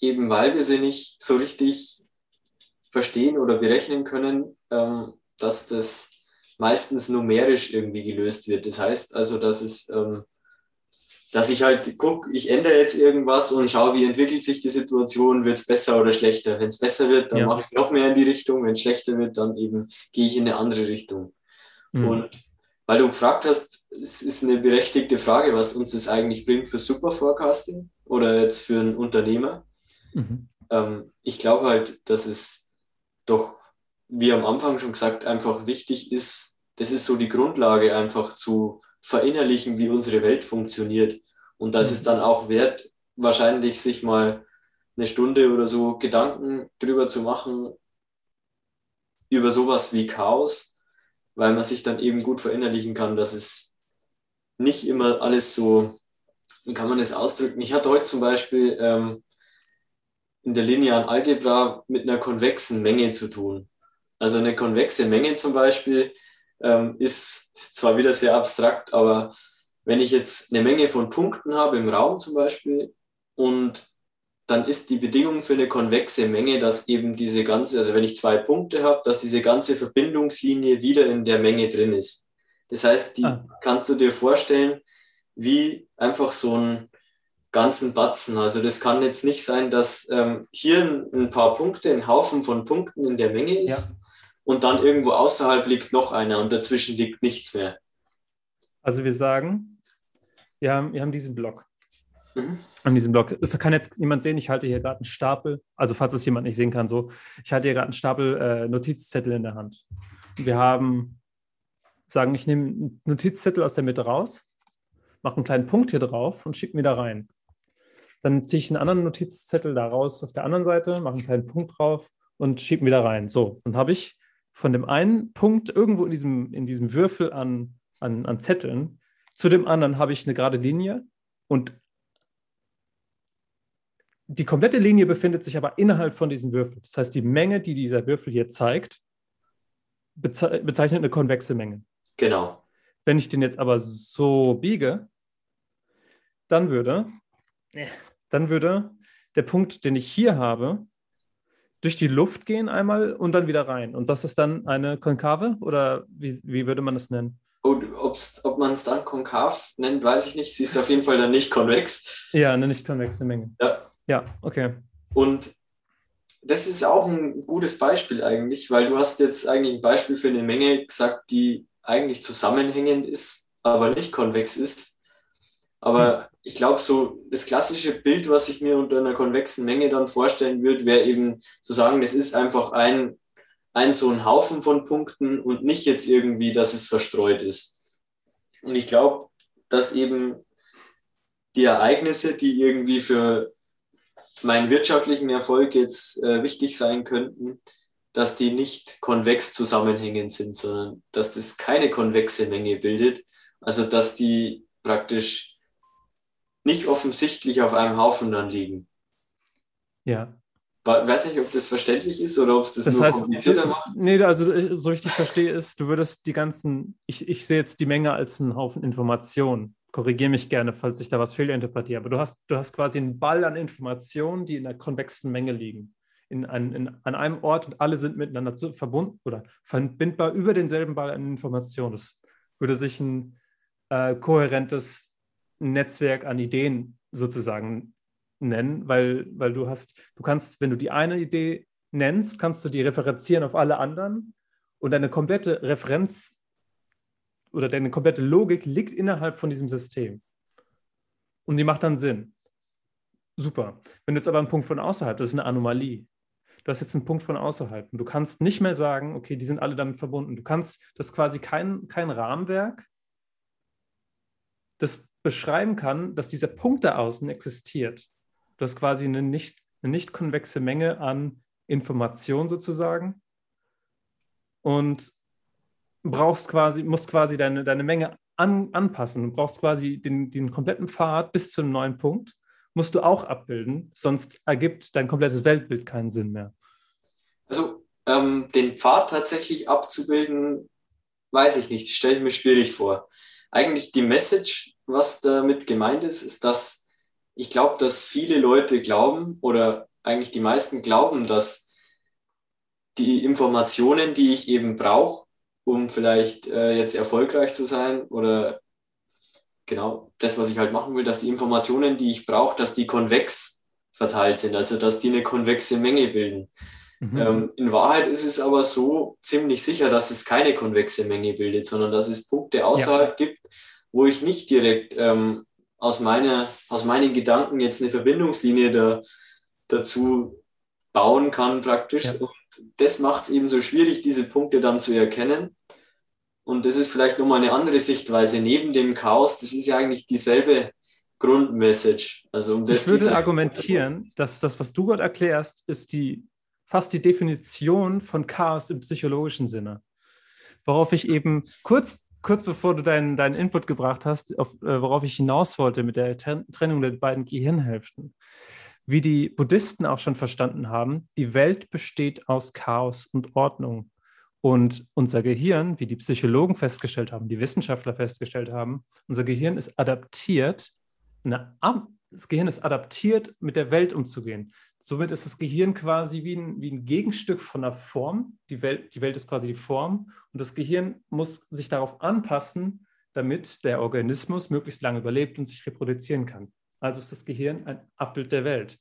eben weil wir sie nicht so richtig verstehen oder berechnen können, ähm, dass das meistens numerisch irgendwie gelöst wird. Das heißt also, dass es, ähm, dass ich halt gucke, ich ändere jetzt irgendwas und schaue, wie entwickelt sich die Situation, wird es besser oder schlechter. Wenn es besser wird, dann ja. mache ich noch mehr in die Richtung. Wenn es schlechter wird, dann eben gehe ich in eine andere Richtung. Mhm. Und weil du gefragt hast, es ist eine berechtigte Frage, was uns das eigentlich bringt für Super Forecasting oder jetzt für einen Unternehmer. Mhm. Ähm, ich glaube halt, dass es doch, wie am Anfang schon gesagt, einfach wichtig ist, das ist so die Grundlage, einfach zu verinnerlichen, wie unsere Welt funktioniert. Und das mhm. ist dann auch wert, wahrscheinlich sich mal eine Stunde oder so Gedanken drüber zu machen, über sowas wie Chaos weil man sich dann eben gut verinnerlichen kann, dass es nicht immer alles so, wie kann man das ausdrücken? Ich hatte heute zum Beispiel ähm, in der linearen Algebra mit einer konvexen Menge zu tun. Also eine konvexe Menge zum Beispiel ähm, ist, ist zwar wieder sehr abstrakt, aber wenn ich jetzt eine Menge von Punkten habe im Raum zum Beispiel und dann ist die Bedingung für eine konvexe Menge, dass eben diese ganze, also wenn ich zwei Punkte habe, dass diese ganze Verbindungslinie wieder in der Menge drin ist. Das heißt, die ah. kannst du dir vorstellen, wie einfach so ein ganzen Batzen. Also das kann jetzt nicht sein, dass ähm, hier ein, ein, paar Punkte, ein Haufen von Punkten in der Menge ist ja. Und dann irgendwo außerhalb liegt noch einer und dazwischen liegt nichts mehr. Also wir sagen, wir haben, wir haben diesen Block. Mhm. An diesem Block. Das kann jetzt niemand sehen. Ich halte hier gerade einen Stapel, also falls es jemand nicht sehen kann, so. Ich halte hier gerade einen Stapel äh, Notizzettel in der Hand. wir haben, sagen, ich nehme einen Notizzettel aus der Mitte raus, mache einen kleinen Punkt hier drauf und schicke mir da rein. Dann ziehe ich einen anderen Notizzettel da raus auf der anderen Seite, mache einen kleinen Punkt drauf und schiebe ihn wieder rein. So, dann habe ich von dem einen Punkt irgendwo in diesem, in diesem Würfel an, an, an Zetteln zu dem anderen habe ich eine gerade Linie und die komplette Linie befindet sich aber innerhalb von diesem Würfel. Das heißt, die Menge, die dieser Würfel hier zeigt, bezeichnet eine konvexe Menge. Genau. Wenn ich den jetzt aber so biege, dann würde, dann würde der Punkt, den ich hier habe, durch die Luft gehen einmal und dann wieder rein. Und das ist dann eine Konkave oder wie, wie würde man das nennen? Und ob man es dann konkav nennt, weiß ich nicht. Sie ist auf jeden Fall dann nicht konvex. Ja, eine nicht konvexe Menge. Ja. Ja, okay. Und das ist auch ein gutes Beispiel eigentlich, weil du hast jetzt eigentlich ein Beispiel für eine Menge gesagt, die eigentlich zusammenhängend ist, aber nicht konvex ist. Aber ich glaube, so das klassische Bild, was ich mir unter einer konvexen Menge dann vorstellen würde, wäre eben zu sagen, es ist einfach ein, ein so ein Haufen von Punkten und nicht jetzt irgendwie, dass es verstreut ist. Und ich glaube, dass eben die Ereignisse, die irgendwie für meinen wirtschaftlichen Erfolg jetzt äh, wichtig sein könnten, dass die nicht konvex zusammenhängend sind, sondern dass das keine konvexe Menge bildet. Also dass die praktisch nicht offensichtlich auf einem Haufen dann liegen. Ja. Ich weiß nicht, ob das verständlich ist oder ob es das, das nur heißt, komplizierter macht. Nee, also äh, so richtig verstehe ist, du würdest die ganzen, ich, ich sehe jetzt die Menge als einen Haufen Informationen korrigiere mich gerne, falls ich da was fehlinterpretiere, aber du hast, du hast quasi einen Ball an Informationen, die in einer konvexen Menge liegen. In ein, in, an einem Ort und alle sind miteinander zu, verbunden oder verbindbar über denselben Ball an Informationen. Das würde sich ein äh, kohärentes Netzwerk an Ideen sozusagen nennen, weil, weil du hast, du kannst, wenn du die eine Idee nennst, kannst du die referenzieren auf alle anderen und deine komplette Referenz oder deine komplette Logik liegt innerhalb von diesem System. Und die macht dann Sinn. Super. Wenn du jetzt aber einen Punkt von außerhalb, das ist eine Anomalie. Du hast jetzt einen Punkt von außerhalb und du kannst nicht mehr sagen, okay, die sind alle damit verbunden. Du kannst, das ist quasi kein, kein Rahmenwerk, das beschreiben kann, dass dieser Punkt da außen existiert. Du hast quasi eine nicht, eine nicht konvexe Menge an Information sozusagen. Und brauchst quasi, musst quasi deine, deine Menge an, anpassen. Du brauchst quasi den, den kompletten Pfad bis zum neuen Punkt, musst du auch abbilden, sonst ergibt dein komplettes Weltbild keinen Sinn mehr. Also ähm, den Pfad tatsächlich abzubilden, weiß ich nicht, stelle ich mir schwierig vor. Eigentlich die Message, was damit gemeint ist, ist, dass ich glaube, dass viele Leute glauben oder eigentlich die meisten glauben, dass die Informationen, die ich eben brauche, um vielleicht äh, jetzt erfolgreich zu sein oder genau das, was ich halt machen will, dass die Informationen, die ich brauche, dass die konvex verteilt sind, also dass die eine konvexe Menge bilden. Mhm. Ähm, in Wahrheit ist es aber so ziemlich sicher, dass es keine konvexe Menge bildet, sondern dass es Punkte außerhalb ja. gibt, wo ich nicht direkt ähm, aus, meiner, aus meinen Gedanken jetzt eine Verbindungslinie da, dazu bauen kann praktisch. Ja. Und das macht es eben so schwierig, diese Punkte dann zu erkennen. Und das ist vielleicht nochmal eine andere Sichtweise. Neben dem Chaos, das ist ja eigentlich dieselbe Grundmessage. Also um das ich würde argumentieren, dass das, was du gerade erklärst, ist die fast die Definition von Chaos im psychologischen Sinne. Worauf ich eben kurz, kurz bevor du deinen, deinen Input gebracht hast, auf, äh, worauf ich hinaus wollte mit der Trennung der beiden Gehirnhälften wie die Buddhisten auch schon verstanden haben, die Welt besteht aus Chaos und Ordnung. Und unser Gehirn, wie die Psychologen festgestellt haben, die Wissenschaftler festgestellt haben, unser Gehirn ist adaptiert, eine, das Gehirn ist adaptiert, mit der Welt umzugehen. Somit ist das Gehirn quasi wie ein, wie ein Gegenstück von der Form. Die Welt, die Welt ist quasi die Form und das Gehirn muss sich darauf anpassen, damit der Organismus möglichst lange überlebt und sich reproduzieren kann. Also ist das Gehirn ein Abbild der Welt.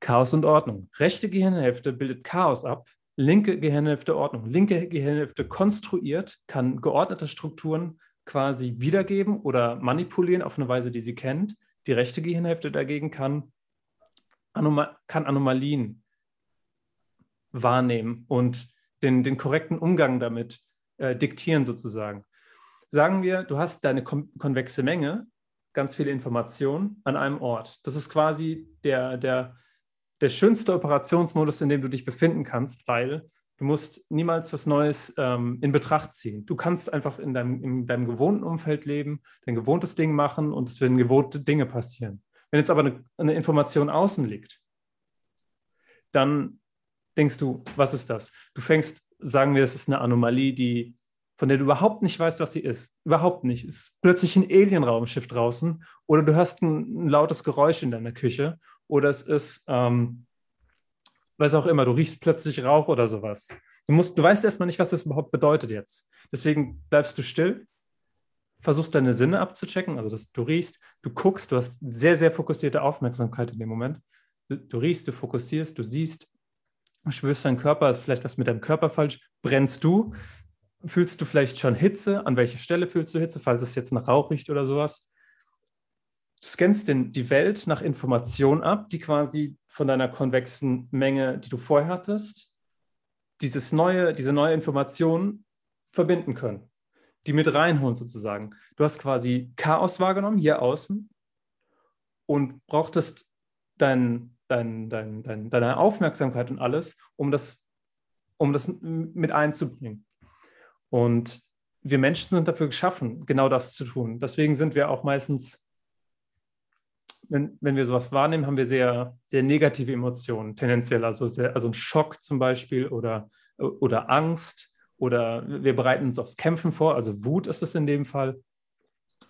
Chaos und Ordnung. Rechte Gehirnhälfte bildet Chaos ab, linke Gehirnhälfte Ordnung. Linke Gehirnhälfte konstruiert, kann geordnete Strukturen quasi wiedergeben oder manipulieren auf eine Weise, die sie kennt. Die rechte Gehirnhälfte dagegen kann, Anoma kann Anomalien wahrnehmen und den, den korrekten Umgang damit äh, diktieren sozusagen. Sagen wir, du hast deine kon konvexe Menge, ganz viele Informationen an einem Ort. Das ist quasi der, der, der schönste Operationsmodus, in dem du dich befinden kannst, weil du musst niemals was Neues ähm, in Betracht ziehen. Du kannst einfach in deinem, in deinem gewohnten Umfeld leben, dein gewohntes Ding machen und es werden gewohnte Dinge passieren. Wenn jetzt aber eine, eine Information außen liegt, dann denkst du, was ist das? Du fängst, sagen wir, es ist eine Anomalie, die, von der du überhaupt nicht weißt, was sie ist. Überhaupt nicht. Es ist plötzlich ein Alien-Raumschiff draußen oder du hörst ein, ein, lautes Geräusch in deiner Küche oder es ist ähm, was auch immer, du riechst plötzlich Rauch oder sowas. Du, musst, du weißt erstmal nicht, was das überhaupt bedeutet jetzt. Deswegen bleibst du still, versuchst deine Sinne abzuchecken, also dass du riechst, du guckst, du hast sehr, sehr fokussierte Aufmerksamkeit in dem Moment. Du, du riechst, du fokussierst, du siehst, du spürst deinen Körper, ist vielleicht was mit deinem Körper falsch, brennst du, fühlst du vielleicht schon Hitze, an welcher Stelle fühlst du Hitze, falls es jetzt nach Rauch riecht oder sowas. Du scannst den, die Welt nach Informationen ab, die quasi von deiner konvexen Menge, die du vorher hattest, dieses neue, diese neue Information verbinden können, die mit reinholen sozusagen. Du hast quasi Chaos wahrgenommen hier außen und brauchtest dein, dein, dein, dein, deine Aufmerksamkeit und alles, um das, um das mit einzubringen. Und wir Menschen sind dafür geschaffen, genau das zu tun. Deswegen sind wir auch meistens wenn, wenn wir sowas wahrnehmen, haben wir sehr, sehr negative Emotionen, tendenziell. Also, sehr, also ein Schock zum Beispiel oder, oder Angst oder wir bereiten uns aufs Kämpfen vor, also Wut ist es in dem Fall.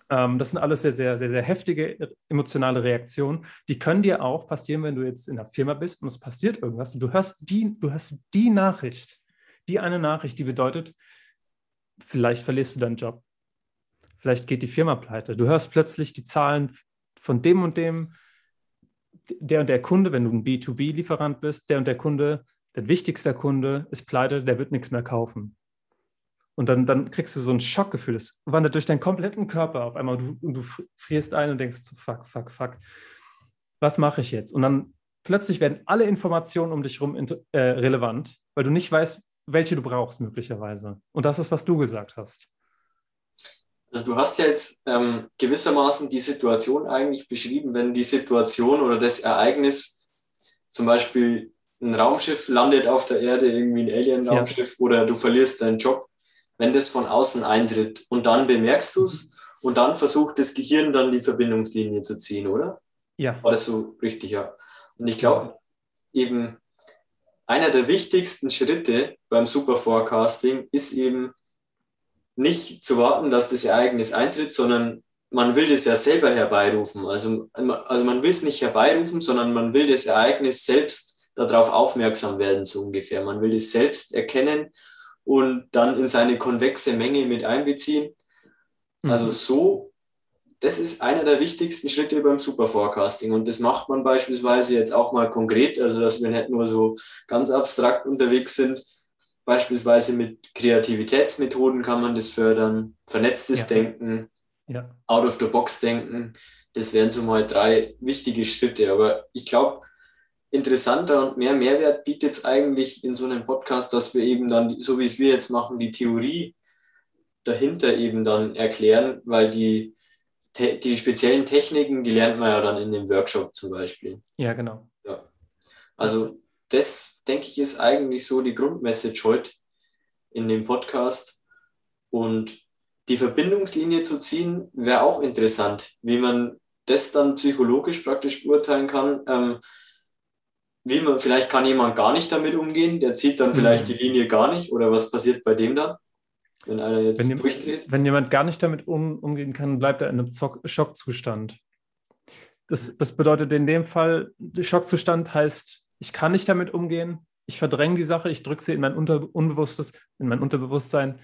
Ähm, das sind alles sehr, sehr, sehr, sehr heftige emotionale Reaktionen. Die können dir auch passieren, wenn du jetzt in der Firma bist und es passiert irgendwas und du hörst die, du hörst die Nachricht, die eine Nachricht, die bedeutet, vielleicht verlierst du deinen Job. Vielleicht geht die Firma pleite. Du hörst plötzlich die Zahlen von dem und dem, der und der Kunde, wenn du ein B2B-Lieferant bist, der und der Kunde, der wichtigste Kunde ist pleite, der wird nichts mehr kaufen. Und dann, dann kriegst du so ein Schockgefühl. Es wandert durch deinen kompletten Körper auf einmal. Du, du frierst ein und denkst, fuck, fuck, fuck. Was mache ich jetzt? Und dann plötzlich werden alle Informationen um dich herum äh, relevant, weil du nicht weißt, welche du brauchst möglicherweise. Und das ist, was du gesagt hast. Also du hast ja jetzt ähm, gewissermaßen die Situation eigentlich beschrieben, wenn die Situation oder das Ereignis, zum Beispiel ein Raumschiff landet auf der Erde, irgendwie ein Alien-Raumschiff, ja. oder du verlierst deinen Job, wenn das von außen eintritt und dann bemerkst du es und dann versucht das Gehirn dann die Verbindungslinie zu ziehen, oder? Ja. War das so richtig, ja. Und ich glaube, eben einer der wichtigsten Schritte beim Superforecasting ist eben nicht zu warten, dass das Ereignis eintritt, sondern man will das ja selber herbeirufen. Also, also man will es nicht herbeirufen, sondern man will das Ereignis selbst darauf aufmerksam werden, so ungefähr. Man will es selbst erkennen und dann in seine konvexe Menge mit einbeziehen. Mhm. Also so, das ist einer der wichtigsten Schritte beim Superforecasting und das macht man beispielsweise jetzt auch mal konkret, also dass wir nicht nur so ganz abstrakt unterwegs sind, Beispielsweise mit Kreativitätsmethoden kann man das fördern, vernetztes ja. Denken, ja. Out-of-the-Box-Denken. Das wären so mal drei wichtige Schritte. Aber ich glaube, interessanter und mehr Mehrwert bietet es eigentlich in so einem Podcast, dass wir eben dann, so wie es wir jetzt machen, die Theorie dahinter eben dann erklären, weil die, die speziellen Techniken, die lernt man ja dann in dem Workshop zum Beispiel. Ja, genau. Ja. Also das, denke ich, ist eigentlich so die Grundmessage heute in dem Podcast. Und die Verbindungslinie zu ziehen, wäre auch interessant, wie man das dann psychologisch praktisch beurteilen kann. Ähm, wie man, vielleicht kann jemand gar nicht damit umgehen, der zieht dann vielleicht mhm. die Linie gar nicht oder was passiert bei dem dann, wenn einer jetzt wenn durchdreht? Wenn jemand gar nicht damit um, umgehen kann, bleibt er in einem Schockzustand. Das, das bedeutet in dem Fall, Schockzustand heißt, ich kann nicht damit umgehen, ich verdränge die Sache, ich drücke sie in mein Unter Unbewusstes, in mein Unterbewusstsein.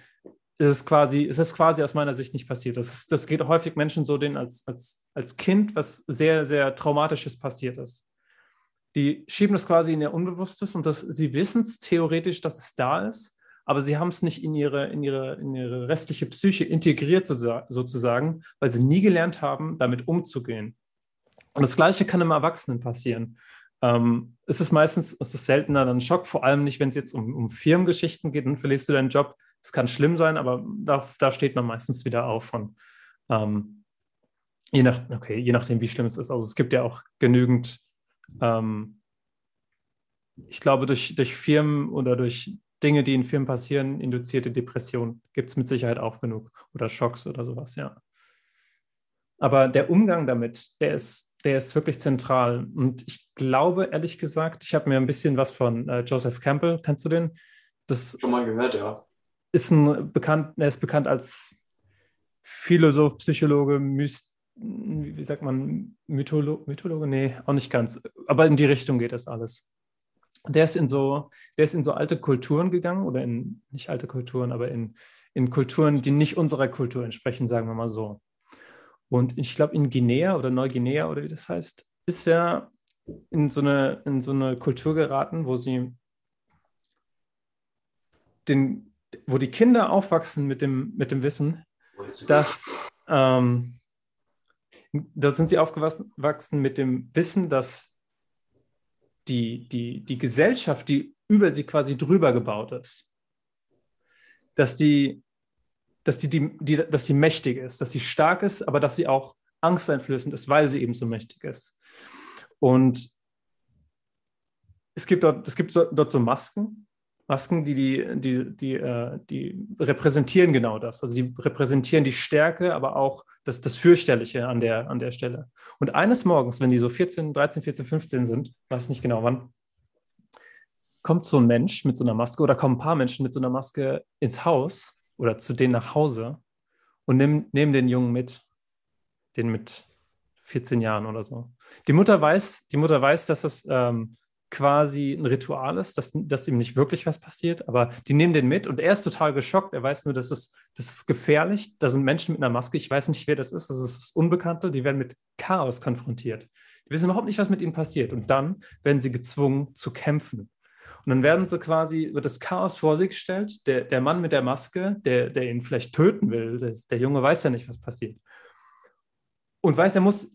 Es ist quasi, es ist quasi aus meiner Sicht nicht passiert. Das, ist, das geht häufig Menschen so, denen als, als, als Kind was sehr, sehr Traumatisches passiert ist. Die schieben das quasi in ihr Unbewusstes und das, sie wissen es theoretisch, dass es da ist, aber sie haben es nicht in ihre, in, ihre, in ihre restliche Psyche integriert, sozusagen, weil sie nie gelernt haben, damit umzugehen. Und das Gleiche kann im Erwachsenen passieren. Ähm, es ist meistens, es ist seltener dann Schock, vor allem nicht, wenn es jetzt um, um Firmengeschichten geht, dann verlierst du deinen Job. Es kann schlimm sein, aber da, da steht man meistens wieder auf von, ähm, je, nach, okay, je nachdem, wie schlimm es ist. Also es gibt ja auch genügend, ähm, ich glaube, durch, durch Firmen oder durch Dinge, die in Firmen passieren, induzierte Depression gibt es mit Sicherheit auch genug oder Schocks oder sowas, ja. Aber der Umgang damit, der ist, der ist wirklich zentral. Und ich glaube, ehrlich gesagt, ich habe mir ein bisschen was von äh, Joseph Campbell, kennst du den? Das Schon mal gehört, ja. Ist ein bekannt, er ist bekannt als Philosoph, Psychologe, Myst, wie sagt man, Mytholo Mythologe? Nee, auch nicht ganz. Aber in die Richtung geht das alles. Der ist in so, der ist in so alte Kulturen gegangen oder in, nicht alte Kulturen, aber in, in Kulturen, die nicht unserer Kultur entsprechen, sagen wir mal so. Und ich glaube, in Guinea oder Neuguinea oder wie das heißt, ist er in so eine, in so eine Kultur geraten, wo sie den, wo die Kinder aufwachsen mit dem, mit dem Wissen, dass ähm, da sind sie aufgewachsen mit dem Wissen, dass die, die, die Gesellschaft, die über sie quasi drüber gebaut ist, dass die dass die, die, die, dass sie mächtig ist, dass sie stark ist, aber dass sie auch angsteinflößend ist, weil sie eben so mächtig ist. Und es gibt dort, es gibt dort so Masken, Masken, die, die, die, die, äh, die repräsentieren genau das. Also die repräsentieren die Stärke, aber auch das, das Fürchterliche an der, an der Stelle. Und eines Morgens, wenn die so 14, 13, 14, 15 sind, weiß ich nicht genau wann, kommt so ein Mensch mit so einer Maske oder kommen ein paar Menschen mit so einer Maske ins Haus oder zu denen nach Hause und nehmen, nehmen den Jungen mit, den mit 14 Jahren oder so. Die Mutter weiß, die Mutter weiß, dass das ähm, quasi ein Ritual ist, dass, dass ihm nicht wirklich was passiert, aber die nehmen den mit und er ist total geschockt. Er weiß nur, dass es, das ist gefährlich. Da sind Menschen mit einer Maske. Ich weiß nicht, wer das ist. Das ist das Unbekannte. Die werden mit Chaos konfrontiert. Die wissen überhaupt nicht, was mit ihnen passiert. Und dann werden sie gezwungen zu kämpfen. Und dann werden sie quasi, wird das Chaos vor sich gestellt. Der, der Mann mit der Maske, der, der ihn vielleicht töten will, der, der Junge weiß ja nicht, was passiert. Und weiß, er muss,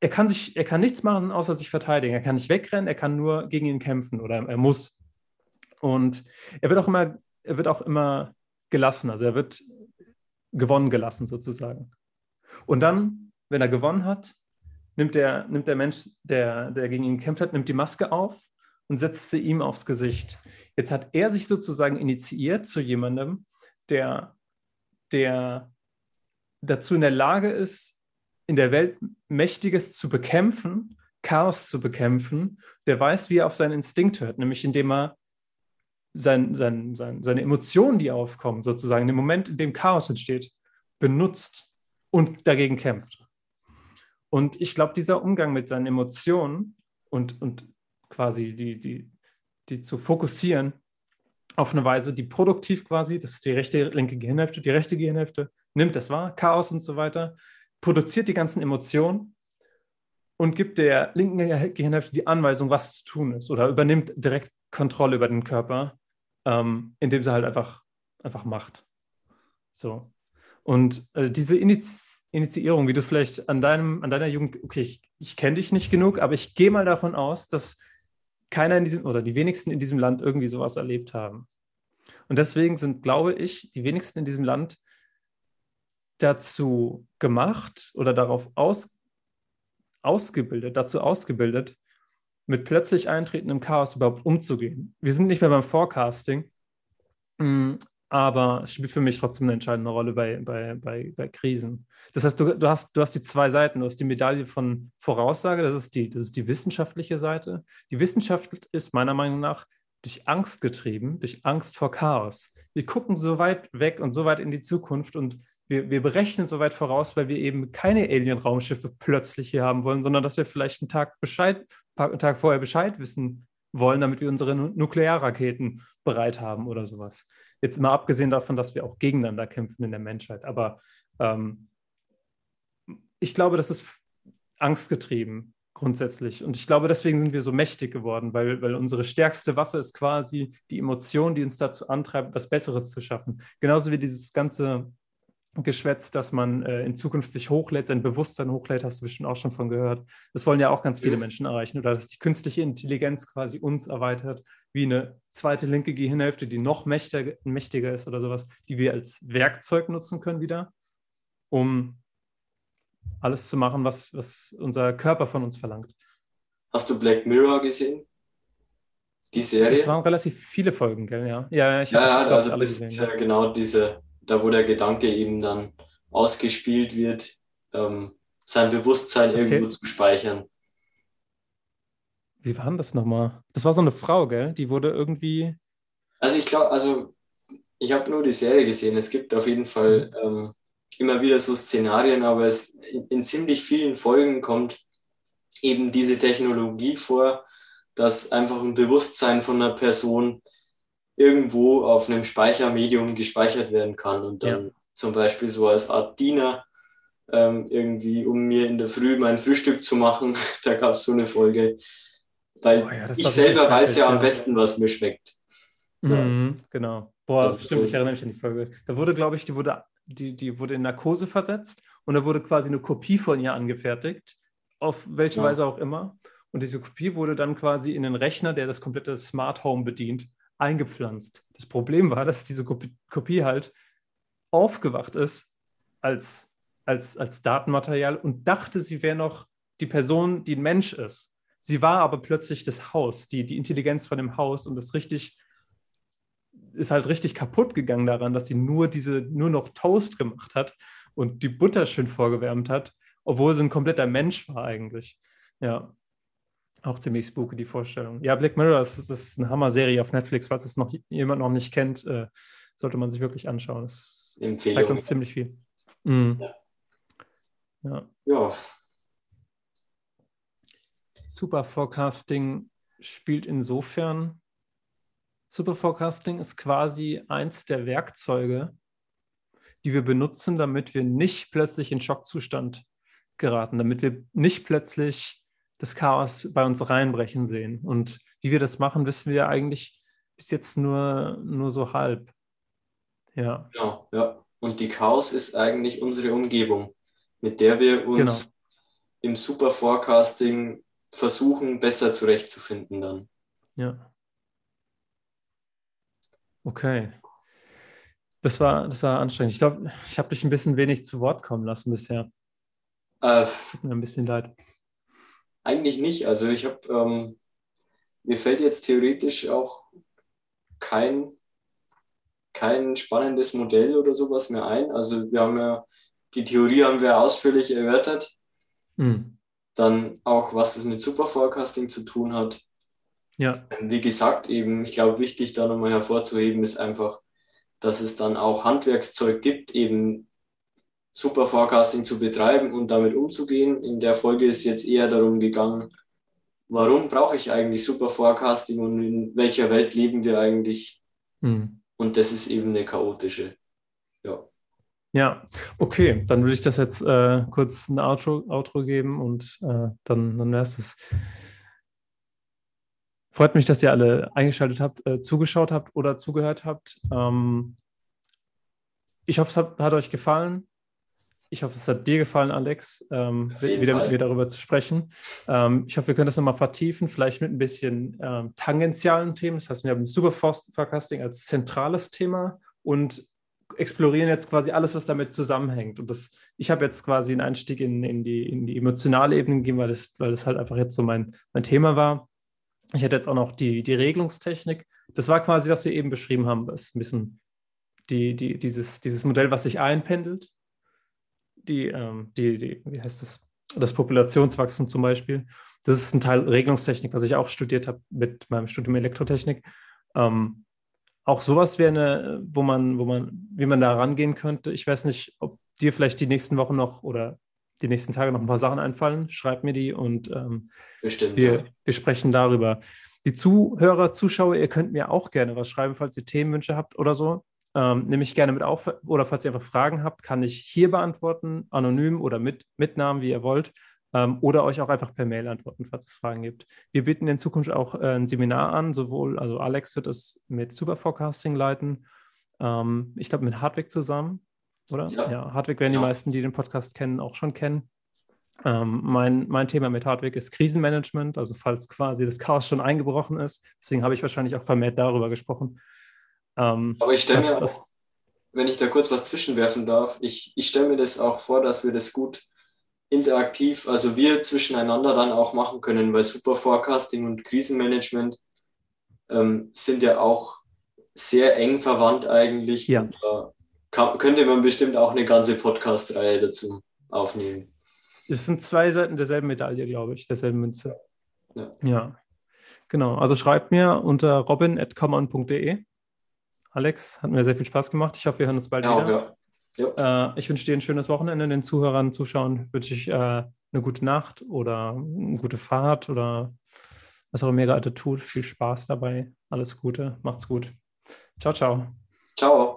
er kann sich, er kann nichts machen, außer sich verteidigen. Er kann nicht wegrennen, er kann nur gegen ihn kämpfen oder er muss. Und er wird auch immer, er wird auch immer gelassen, also er wird gewonnen gelassen sozusagen. Und dann, wenn er gewonnen hat, nimmt der, nimmt der Mensch, der, der gegen ihn gekämpft hat, nimmt die Maske auf und setzt sie ihm aufs Gesicht. Jetzt hat er sich sozusagen initiiert zu jemandem, der, der dazu in der Lage ist, in der Welt Mächtiges zu bekämpfen, Chaos zu bekämpfen, der weiß, wie er auf seinen Instinkt hört, nämlich indem er sein, sein, sein, seine Emotionen, die aufkommen, sozusagen, im Moment, in dem Chaos entsteht, benutzt und dagegen kämpft. Und ich glaube, dieser Umgang mit seinen Emotionen und, und quasi die, die, die zu fokussieren auf eine Weise, die produktiv quasi, das ist die rechte, linke Gehirnhälfte, die rechte Gehirnhälfte nimmt das wahr, Chaos und so weiter, produziert die ganzen Emotionen und gibt der linken Gehirnhälfte die Anweisung, was zu tun ist oder übernimmt direkt Kontrolle über den Körper, ähm, indem sie halt einfach, einfach macht. So. Und äh, diese Iniz Initiierung, wie du vielleicht an, deinem, an deiner Jugend, okay, ich, ich kenne dich nicht genug, aber ich gehe mal davon aus, dass keiner in diesem oder die wenigsten in diesem Land irgendwie sowas erlebt haben. Und deswegen sind, glaube ich, die wenigsten in diesem Land dazu gemacht oder darauf aus, ausgebildet, dazu ausgebildet, mit plötzlich eintretendem Chaos überhaupt umzugehen. Wir sind nicht mehr beim Forecasting. Mm, aber es spielt für mich trotzdem eine entscheidende Rolle bei, bei, bei, bei Krisen. Das heißt, du, du, hast, du hast die zwei Seiten. Du hast die Medaille von Voraussage, das ist, die, das ist die wissenschaftliche Seite. Die Wissenschaft ist meiner Meinung nach durch Angst getrieben, durch Angst vor Chaos. Wir gucken so weit weg und so weit in die Zukunft und wir, wir berechnen so weit voraus, weil wir eben keine Alien-Raumschiffe plötzlich hier haben wollen, sondern dass wir vielleicht einen Tag, Bescheid, einen Tag vorher Bescheid wissen wollen, damit wir unsere Nuklearraketen bereit haben oder sowas. Jetzt mal abgesehen davon, dass wir auch gegeneinander kämpfen in der Menschheit. Aber ähm, ich glaube, das ist angstgetrieben grundsätzlich. Und ich glaube, deswegen sind wir so mächtig geworden, weil, weil unsere stärkste Waffe ist quasi die Emotion, die uns dazu antreibt, was Besseres zu schaffen. Genauso wie dieses ganze Geschwätz, dass man äh, in Zukunft sich hochlädt, sein Bewusstsein hochlädt, hast du bestimmt auch schon von gehört. Das wollen ja auch ganz viele Menschen erreichen. Oder dass die künstliche Intelligenz quasi uns erweitert, wie eine zweite linke Gehirnhälfte, die noch mächtiger, mächtiger ist oder sowas, die wir als Werkzeug nutzen können wieder, um alles zu machen, was, was unser Körper von uns verlangt. Hast du Black Mirror gesehen? Die Serie? Es waren relativ viele Folgen, gell? Ja, ja ich habe ja, also alle das gesehen. Ist ja genau diese da wo der Gedanke eben dann ausgespielt wird, ähm, sein Bewusstsein Erzähl. irgendwo zu speichern. Wie war denn das nochmal? Das war so eine Frau, gell? Die wurde irgendwie. Also ich glaube, also ich habe nur die Serie gesehen. Es gibt auf jeden Fall ähm, immer wieder so Szenarien, aber es in, in, ziemlich vielen Folgen kommt eben diese Technologie vor, dass einfach ein Bewusstsein von einer Person irgendwo auf einem Speichermedium gespeichert werden kann und dann ja. zum Beispiel so als Art Diener ähm, irgendwie, um mir in der Früh mein Frühstück zu machen. da gab es so eine Folge. Weil oh ja, ich selber weiß ja am besten, was mir schmeckt. Mhm, genau. Boah, also stimmt, so. ich erinnere mich an die Folge. Da wurde, glaube ich, die wurde, die, die wurde in Narkose versetzt und da wurde quasi eine Kopie von ihr angefertigt, auf welche ja. Weise auch immer. Und diese Kopie wurde dann quasi in den Rechner, der das komplette Smart Home bedient, eingepflanzt. Das Problem war, dass diese Kopie halt aufgewacht ist als, als, als Datenmaterial und dachte, sie wäre noch die Person, die ein Mensch ist. Sie war aber plötzlich das Haus, die, die Intelligenz von dem Haus und das richtig ist halt richtig kaputt gegangen daran, dass sie nur diese, nur noch Toast gemacht hat und die Butter schön vorgewärmt hat, obwohl sie ein kompletter Mensch war eigentlich. Ja. Auch ziemlich spooky, die Vorstellung. Ja, Black Mirror, das ist, das ist eine Hammer-Serie auf Netflix. Falls es noch jemand noch nicht kennt, äh, sollte man sich wirklich anschauen. Das Empfehlung. zeigt uns ziemlich viel. Mhm. Ja. ja. ja. Super Forecasting spielt insofern. Super Forecasting ist quasi eins der Werkzeuge, die wir benutzen, damit wir nicht plötzlich in Schockzustand geraten, damit wir nicht plötzlich das Chaos bei uns reinbrechen sehen. Und wie wir das machen, wissen wir eigentlich bis jetzt nur, nur so halb. Ja. Genau, ja. Und die Chaos ist eigentlich unsere Umgebung, mit der wir uns genau. im Super Forecasting versuchen, besser zurechtzufinden dann. Ja. Okay. Das war, das war anstrengend. Ich glaube, ich habe dich ein bisschen wenig zu Wort kommen lassen bisher. Äh, Tut mir ein bisschen leid. Eigentlich nicht. Also ich habe, ähm, mir fällt jetzt theoretisch auch kein, kein spannendes Modell oder sowas mehr ein. Also wir haben ja, die Theorie haben wir ausführlich erörtert. Mhm. Dann auch, was das mit Superforecasting zu tun hat. Ja. Wie gesagt, eben, ich glaube, wichtig da nochmal hervorzuheben ist einfach, dass es dann auch Handwerkszeug gibt, eben super Forecasting zu betreiben und damit umzugehen. In der Folge ist jetzt eher darum gegangen, warum brauche ich eigentlich super Forecasting und in welcher Welt leben wir eigentlich? Hm. Und das ist eben eine chaotische. Ja. Ja, okay, dann würde ich das jetzt äh, kurz ein Outro, Outro geben und äh, dann, dann wäre es das. Freut mich, dass ihr alle eingeschaltet habt, äh, zugeschaut habt oder zugehört habt. Ähm, ich hoffe, es hat, hat euch gefallen. Ich hoffe, es hat dir gefallen, Alex, ähm, wieder Fall. mit mir darüber zu sprechen. Ähm, ich hoffe, wir können das nochmal vertiefen, vielleicht mit ein bisschen ähm, tangentialen Themen. Das heißt, wir haben Super Forecasting als zentrales Thema und explorieren jetzt quasi alles, was damit zusammenhängt. Und das, ich habe jetzt quasi einen Einstieg in, in, die, in die emotionale Ebene gegeben, weil das, weil das halt einfach jetzt so mein, mein Thema war. Ich hätte jetzt auch noch die, die Regelungstechnik. Das war quasi, was wir eben beschrieben haben, was ein bisschen die, die, dieses, dieses Modell, was sich einpendelt, die, ähm, die, die, wie heißt das? Das Populationswachstum zum Beispiel. Das ist ein Teil Regelungstechnik, was ich auch studiert habe mit meinem Studium Elektrotechnik. Ähm, auch sowas wäre eine, wo man, wo man, wie man da rangehen könnte. Ich weiß nicht, ob dir vielleicht die nächsten Wochen noch oder die nächsten Tage noch ein paar Sachen einfallen. Schreib mir die und ähm, Bestimmt, wir, ja. wir sprechen darüber. Die Zuhörer, Zuschauer, ihr könnt mir auch gerne was schreiben, falls ihr Themenwünsche habt oder so. Ähm, nehme ich gerne mit auf. Oder falls ihr einfach Fragen habt, kann ich hier beantworten, anonym oder mit, mit Namen, wie ihr wollt. Ähm, oder euch auch einfach per Mail antworten, falls es Fragen gibt. Wir bieten in Zukunft auch äh, ein Seminar an, sowohl, also Alex wird es mit Super Forecasting leiten, ähm, ich glaube mit Hardwick zusammen, oder? Ja. ja Hardwick werden Ja. die meisten, die den Podcast kennen, auch schon kennen. Ähm, mein, mein Thema mit Hardwick ist Krisenmanagement, also falls quasi das Chaos schon eingebrochen ist. Deswegen habe ich wahrscheinlich auch vermehrt darüber gesprochen. Ähm, Aber ich stelle mir, auch, wenn ich da kurz was zwischenwerfen darf, ich, ich stelle mir das auch vor, dass wir das gut interaktiv, also wir zwischeneinander dann auch machen können, weil Super Forecasting und Krisenmanagement ähm, sind ja auch sehr eng verwandt eigentlich. Ja. Und da kann, könnte man bestimmt auch eine ganze Podcast-Reihe dazu aufnehmen. Es sind zwei Seiten derselben Medaille, glaube ich, derselben Münze. Ja. Ja. Genau. Also schreibt mir unter robin.common.de. Alex, hat mir sehr viel Spaß gemacht. Ich hoffe, wir hören uns bald Ja, wieder. ja. ja. Äh, ich wünsche dir ein schönes Wochenende. Den Zuhörern, Zuschauern wünsche ich äh, eine gute Nacht oder eine gute Fahrt oder was auch immer ihr gerade tut. Viel Spaß dabei. Alles Gute. Macht's gut. Ciao, ciao. Ciao.